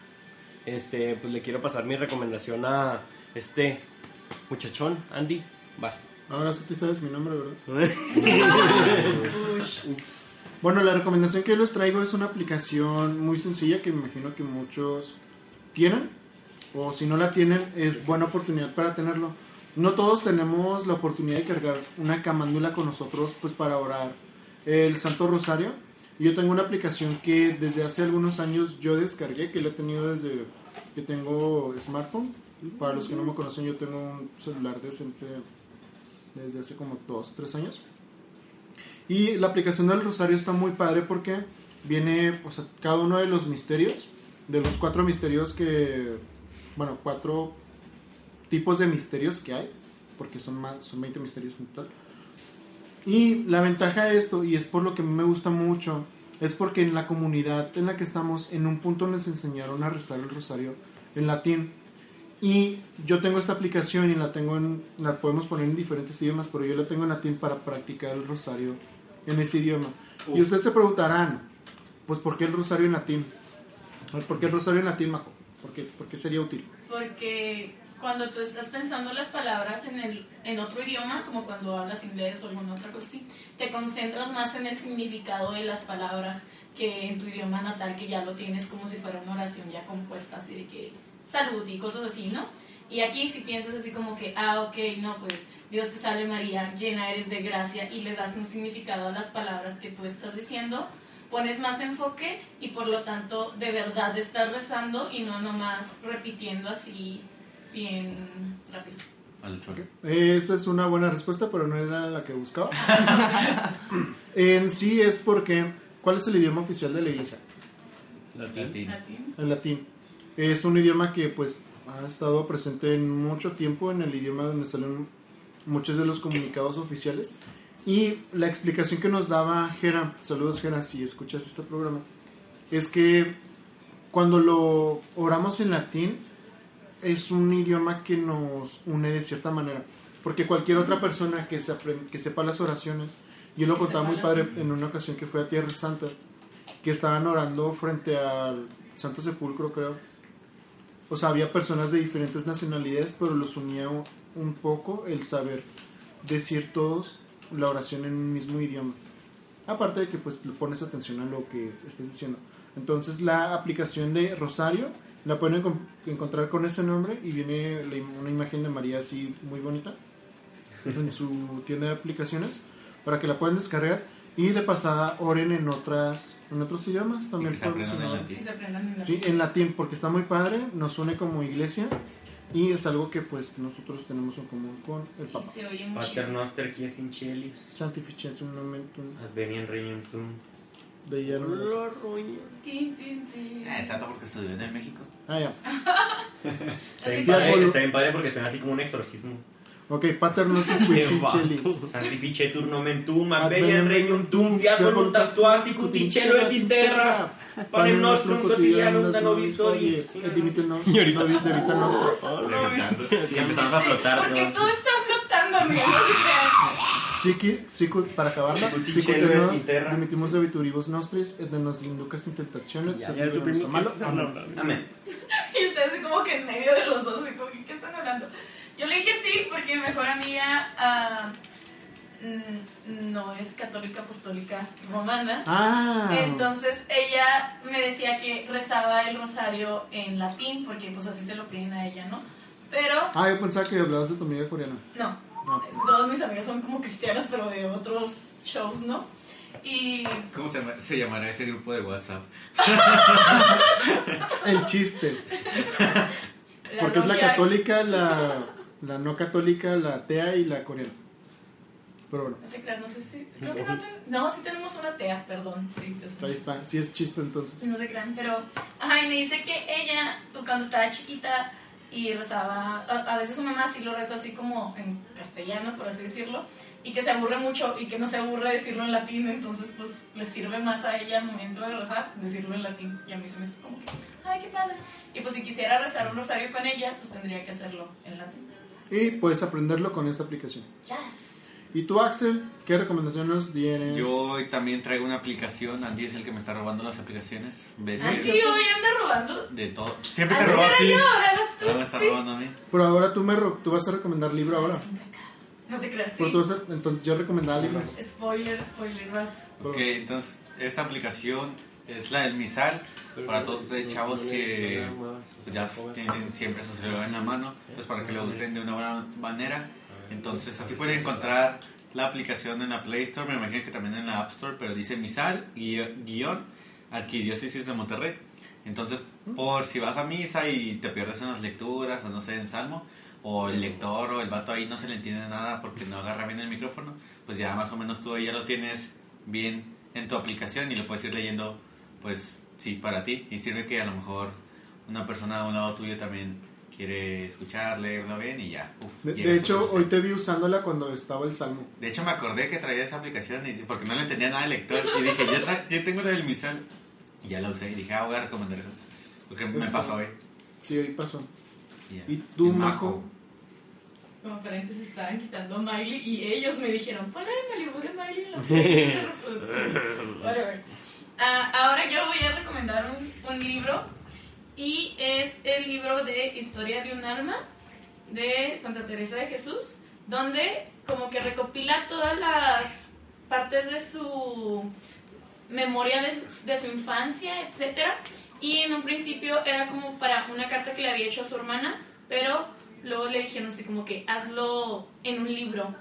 Este, pues le quiero pasar mi recomendación a este muchachón, Andy. Vas. Ahora sí te sabes mi nombre, ¿verdad? Bueno, la recomendación que yo les traigo es una aplicación muy sencilla que me imagino que muchos tienen. O si no la tienen, es buena oportunidad para tenerlo. No todos tenemos la oportunidad de cargar una camándula con nosotros pues para orar el Santo Rosario. Yo tengo una aplicación que desde hace algunos años yo descargué, que la he tenido desde que tengo smartphone. Para los que no me conocen, yo tengo un celular decente desde hace como 2, 3 años. Y la aplicación del Rosario está muy padre porque viene, o sea, cada uno de los misterios, de los cuatro misterios que, bueno, cuatro tipos de misterios que hay, porque son más, son 20 misterios en total. Y la ventaja de esto, y es por lo que me gusta mucho, es porque en la comunidad en la que estamos, en un punto nos enseñaron a rezar el rosario en latín. Y yo tengo esta aplicación y la tengo en, la podemos poner en diferentes idiomas, pero yo la tengo en latín para practicar el rosario en ese idioma. Y ustedes se preguntarán, pues ¿por qué el rosario en latín? ¿Por qué el rosario en latín, Majo? ¿Por qué, por qué sería útil? Porque cuando tú estás pensando las palabras en, el, en otro idioma, como cuando hablas inglés o alguna otra cosa así, te concentras más en el significado de las palabras que en tu idioma natal, que ya lo tienes como si fuera una oración ya compuesta, así de que salud y cosas así, ¿no? Y aquí si piensas así como que, ah, ok, no, pues Dios te salve María, llena eres de gracia y le das un significado a las palabras que tú estás diciendo, pones más enfoque y por lo tanto de verdad estás rezando y no nomás repitiendo así bien rápido. Al choque. Esa es una buena respuesta, pero no era la que buscaba. en sí es porque, ¿cuál es el idioma oficial de la iglesia? Latín. Latín. El latín. Es un idioma que pues ha estado presente en mucho tiempo en el idioma donde salen muchos de los comunicados oficiales. Y la explicación que nos daba Gera, saludos Gera si escuchas este programa, es que cuando lo oramos en latín es un idioma que nos une de cierta manera. Porque cualquier otra persona que, se que sepa las oraciones, yo lo contaba muy padre en una ocasión que fue a Tierra Santa, que estaban orando frente al Santo Sepulcro, creo. O sea, había personas de diferentes nacionalidades, pero los unía un- un poco el saber decir todos la oración en un mismo idioma. Aparte de que pues le pones atención a lo que estés diciendo. Entonces la aplicación de Rosario la pueden encon- encontrar con ese nombre y viene una imagen de María así muy bonita en su tienda de aplicaciones para que la puedan descargar y de pasada oren en otras en otros idiomas Y también que se por aprendan ese el lado. latín. Y se aprendan en Sí, latín. en latín, porque está muy padre, nos une como iglesia y es algo que pues nosotros tenemos en común con el Y Papa. Pater noster qui es in celis, Santificetum nomentum adveniam regnum tuum. De me lo tin. Ah, exacto, porque se vive en México. Ah, ya. Está bien, padre, Polo. está bien padre porque suena así como un exorcismo. Ok, Pater Noster qui es in celis. Santificetur nomen tuum, Adveniam regnum tuum, fiat voluntas tua sicut in cielo et in terra. Panem nostrum quotidianum da nobis hodie. Et dimitte nos Y ahorita- nobis de vita nostra. Sí, empezamos a flotar. Porque todo está flotando, amigo. No se crean. Sici, sicut, para acabarla, Sicut sicut in nos dimitimos de vituribus nostris et de nos inducas in supimos nos a malo. que están Amén. hablando. Amén. Y ustedes como que en medio de los dos, como que, ¿qué están hablando? Yo le dije sí porque mi mejor amiga mm, no es católica apostólica romana. Ah, Entonces ella me decía que rezaba el rosario en latín porque pues así se lo piden a ella, ¿no? Pero ah, yo pensaba que hablabas de tu amiga coreana. no, No. todos mis amigos son como cristianas pero de otros shows, ¿no? Y ¿Cómo se, llama- se llamará ese grupo de WhatsApp? El chiste. la Porque es la católica, la, la no católica, la atea y la coreana. Pero bueno, No te creas, no sé si... Creo que no, ten- no, sí tenemos una tea, perdón. Sí, ahí está. Sí es chiste entonces. No se crean, pero... Ajá, y me dice que ella, pues cuando estaba chiquita y rezaba... A, a veces su mamá sí lo reza así como en castellano, por así decirlo, y que se aburre mucho y que no se aburre decirlo en latín, entonces pues le sirve más a ella al momento de rezar decirlo en latín. Y a mí se me hizo como que, ay, qué padre. Y pues si quisiera rezar un rosario con ella, pues tendría que hacerlo en latín. Y puedes aprenderlo con esta aplicación. Yes. ¿Y tú, Axel? ¿Qué recomendación nos tienes? Yo hoy también traigo una aplicación. Andy es el que me está robando las aplicaciones. ¿Ves? Ah, que- sí, hoy anda robando. De todo. Siempre te roba a era ti. yo, ahora eres tú. Ahora me está sí. robando a mí. Pero ahora tú, me ro- tú vas a recomendar libro ahora. No te creas, sí. Tú a- entonces yo recomendaba libros. Spoiler, spoiler, vas. Ok, entonces esta aplicación es la del misal. Para todos ustedes chavos que pues, ya tienen siempre su celular en la mano, pues para que lo usen de una buena manera. Entonces así pueden encontrar la aplicación en la Play Store, me imagino que también en la App Store, pero dice misal guion arquidiócesis de Monterrey. Entonces, por si vas a misa y te pierdes en las lecturas o no sé, en Salmo, o el lector o el vato ahí no se le entiende nada porque no agarra bien el micrófono, pues ya más o menos tú ya lo tienes bien en tu aplicación y lo puedes ir leyendo, pues sí, para ti. Y sirve que a lo mejor una persona a un lado tuyo también quiere escuchar, leerlo bien y ya. Uf, De, de hecho, hoy te vi usándola cuando estaba el salmo. De hecho, me acordé que traía esa aplicación y, porque no le entendía nada al lector. Y dije, yo, tra- yo tengo la del misal. Y ya la usé y dije, ah, voy a recomendar eso. Porque me pasó hoy. Sí, ahí pasó. Y, ya. ¿Y tú, Y Majo? Como paréntesis estaban quitando a Miley y ellos me dijeron, ponle Malibu de Miley en la playlist de reproducción". Whatever. Ah, ahora yo voy a recomendar un, un libro y es el libro de Historia de un alma de Santa Teresa de Jesús, donde como que recopila todas las partes de su memoria de su, de su infancia, etcétera. Y en un principio era como para una carta que le había hecho a su hermana, pero luego le dijeron así como que hazlo en un libro.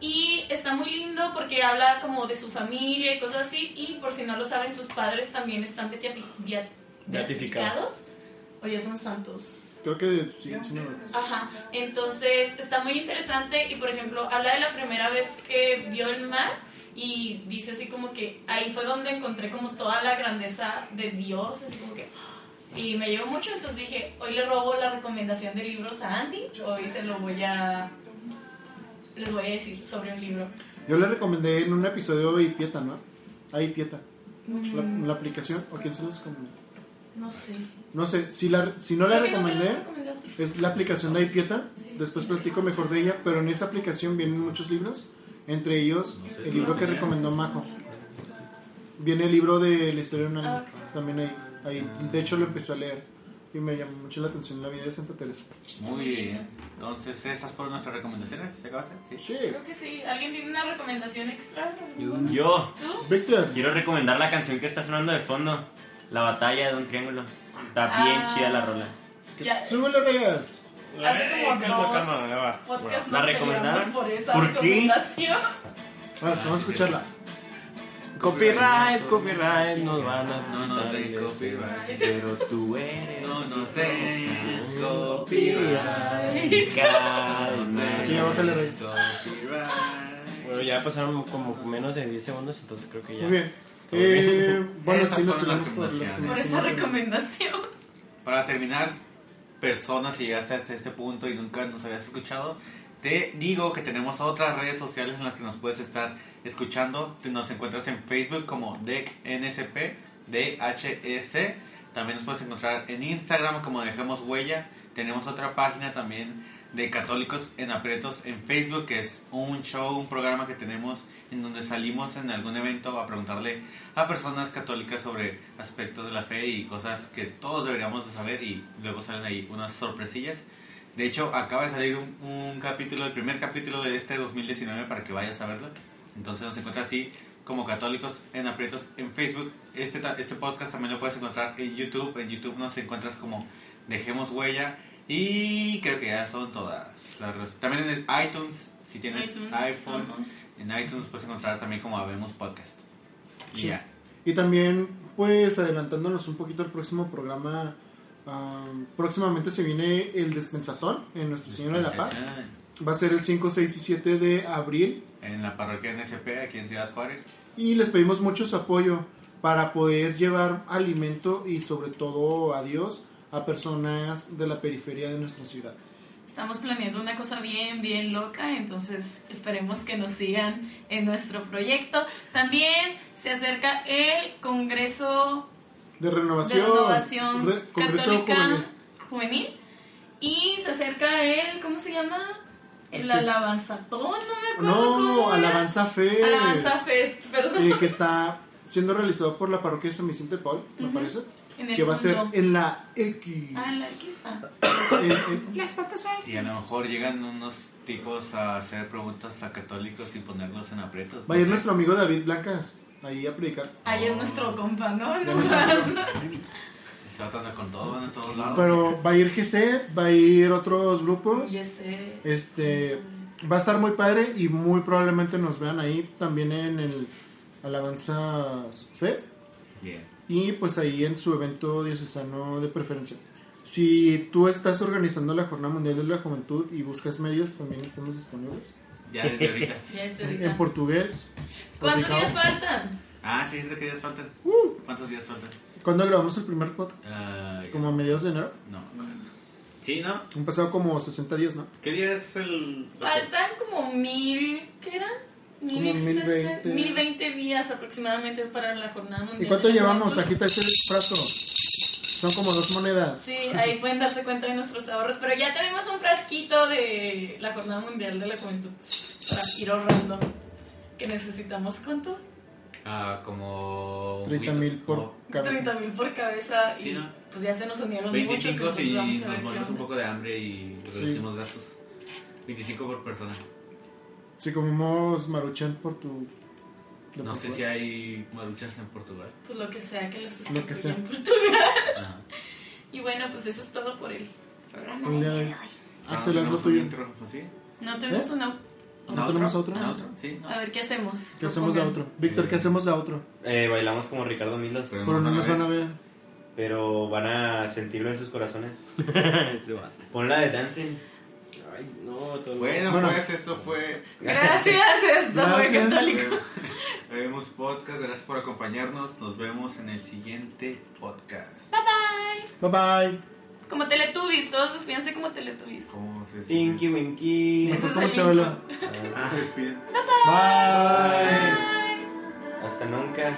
Y está muy lindo porque habla como de su familia y cosas así. Y por si no lo saben, sus padres también están beatifi- beat- beatificados. O ya son santos. Creo que sí, sí no. Ajá, entonces está muy interesante y por ejemplo habla de la primera vez que vio el mar y dice así como que ahí fue donde encontré como toda la grandeza de Dios, así como que y me llegó mucho, entonces dije, hoy le robo la recomendación de libros a Andy, hoy se lo voy a les voy a decir sobre un libro. Yo le recomendé en un episodio de Pieta, ¿no? Ahí Pieta. La, Mm, la aplicación, ¿o quién se los recomendó? no sé. No sé, si, la, si no la no recomendé, recomendaron. es la aplicación de Ipieta. Sí. Después platico mejor de ella, pero en esa aplicación vienen muchos libros. Entre ellos, el libro que recomendó Majo. Viene el libro de la historia de un alma. También ahí, ahí. De hecho, lo empecé a leer. Y me llamó mucho la atención la vida de Santa Teresa. Muy bien. Entonces, esas fueron nuestras recomendaciones. ¿Se acabaste? Sí. Sí. Creo que sí. ¿Alguien tiene una recomendación extra? Yo ¿Tú? Víctor, quiero recomendar la canción que está sonando de fondo, La batalla de un triángulo. Está bien Ah. chida la rola. Ya, súbele reyes. Hace como dos podcasts ¿La nos peleamos por esa ¿Por qué? recomendación. Ah, vamos a escucharla. Copyright, copyright, nos van a No, no sé, copyright. Pero tú eres. No, no sé. Copyright. Bueno, ya pasaron como menos de 10 segundos, entonces creo que ya. Muy bien. Eh, bueno, Esas sí nos fueron las quedamos por la recomendaciones. Por esa recomendación. Para terminar, personas, si llegaste hasta este punto y nunca nos habías escuchado, te digo que tenemos otras redes sociales en las que nos puedes estar escuchando. Nos encuentras en Facebook como DECNSP, DHS. También nos puedes encontrar en Instagram como Dejemos Huella. Tenemos otra página también de Católicos en Aprietos en Facebook, que es un show, un programa que tenemos en donde salimos en algún evento a preguntarle a personas católicas sobre aspectos de la fe y cosas que todos deberíamos de saber y luego salen ahí unas sorpresillas. De hecho, acaba de salir un, un capítulo, el primer capítulo de este 2019 para que vayas a verlo. Entonces nos encuentras así como Católicos en Aprietos en Facebook. Este, este podcast también lo puedes encontrar en YouTube. En YouTube nos encuentras como Dejemos Huella. Y creo que ya son todas las También en el iTunes, si tienes iTunes, iPhone, estamos. en iTunes puedes encontrar también como Habemos Podcast. Y ya. Y también, pues, adelantándonos un poquito al próximo programa, ah, próximamente se viene el Despensatón en Nuestra Señora de la Paz. Va a ser el 5, 6 y 7 de abril. En la parroquia NSP, aquí en Ciudad Juárez. Y les pedimos mucho su apoyo para poder llevar alimento y sobre todo a Dios a personas de la periferia de nuestra ciudad. Estamos planeando una cosa bien, bien loca, entonces esperemos que nos sigan en nuestro proyecto. También se acerca el Congreso De de renovación. Renovación Re- Congreso Católica Juvenil. Juvenil. y se acerca el, ¿cómo se llama? El Alabanzatón, no me acuerdo. No, cómo. Alabanza Fest. Alabanza Fest, perdón. eh, que está siendo realizado por la parroquia de San Vicente Paul, me parece. En el Que va a ser en la X. Ah, en la X. Ah. En- en- Las fotos hay. Y a lo mejor llegan unos tipos a hacer preguntas a católicos y ponerlos en aprietos. va a ir nuestro amigo David Blancas ahí a predicar. Ahí es nuestro compa, ¿no? No más. Se va a con todo, en todos lados. Pero va a ir GC, va a ir otros grupos. Ya sé. Este, va a estar muy padre y muy probablemente nos vean ahí también en el Alabanza Fest Bien. y pues ahí en su evento diocesano de preferencia. Si tú estás organizando la Jornada Mundial de la Juventud y buscas medios, también estamos disponibles. Ya desde ahorita. Ya En, ahorita. en portugués. ¿Cuántos días faltan? Ah, sí, es lo que días faltan. ¿Cuántos días faltan? ¿Cuándo grabamos el primer podcast? Ah, Como a mediados de enero. No. Sí, ¿no? Han pasado como 60 días, ¿no? ¿Qué día es el...? Faltan como mil, ¿qué eran? Mil, Como mil sesen- veinte. mil veinte días aproximadamente para la jornada mundial. ¿Y cuánto llevamos? juventud. Agita ese frasco. Son como dos monedas. Sí, ahí pueden darse cuenta de nuestros ahorros, pero ya tenemos un frasquito de la jornada mundial de la juventud para ir ahorrando. Que necesitamos cuánto? Ah, como... un 30 poquito, mil por cabeza. 30 mil por cabeza y Sí, ¿no? pues ya se nos unieron 25 muchos, si nos qué morimos un poco de hambre y reducimos gastos. 25 por persona. Si comemos maruchan por tu... No sé Portugal. si hay maruchas en Portugal. Pues lo que sea que les Lo que sea. en Portugal. Ajá. Y bueno, pues eso es todo por el programa. De hoy. Ah, tenemos un tuyo. intro, ¿así? No tenemos ¿Eh? una... ¿No tenemos otro? ¿Un outro? Sí, no. A ver, ¿qué hacemos? ¿Qué hacemos de otro? Víctor, ¿qué hacemos de otro? Eh, bailamos como Ricardo Milos, Pero Pero no nos van a a ver. pero van a sentirlo en sus corazones. Vato. Ponla de dancing. Ay, no, todo Bueno, Bueno. pues esto fue... Gracias, esto fue católico. Vemos podcast, gracias por acompañarnos. Nos vemos en el siguiente podcast. Bye bye. Bye bye. Como Teletubbies, todos despídense como Teletubbies. ¿Cómo se Tinky Winky. Mejor es como el Chabelo. ¿Cómo se despiden? Bye. Bye. Hasta nunca.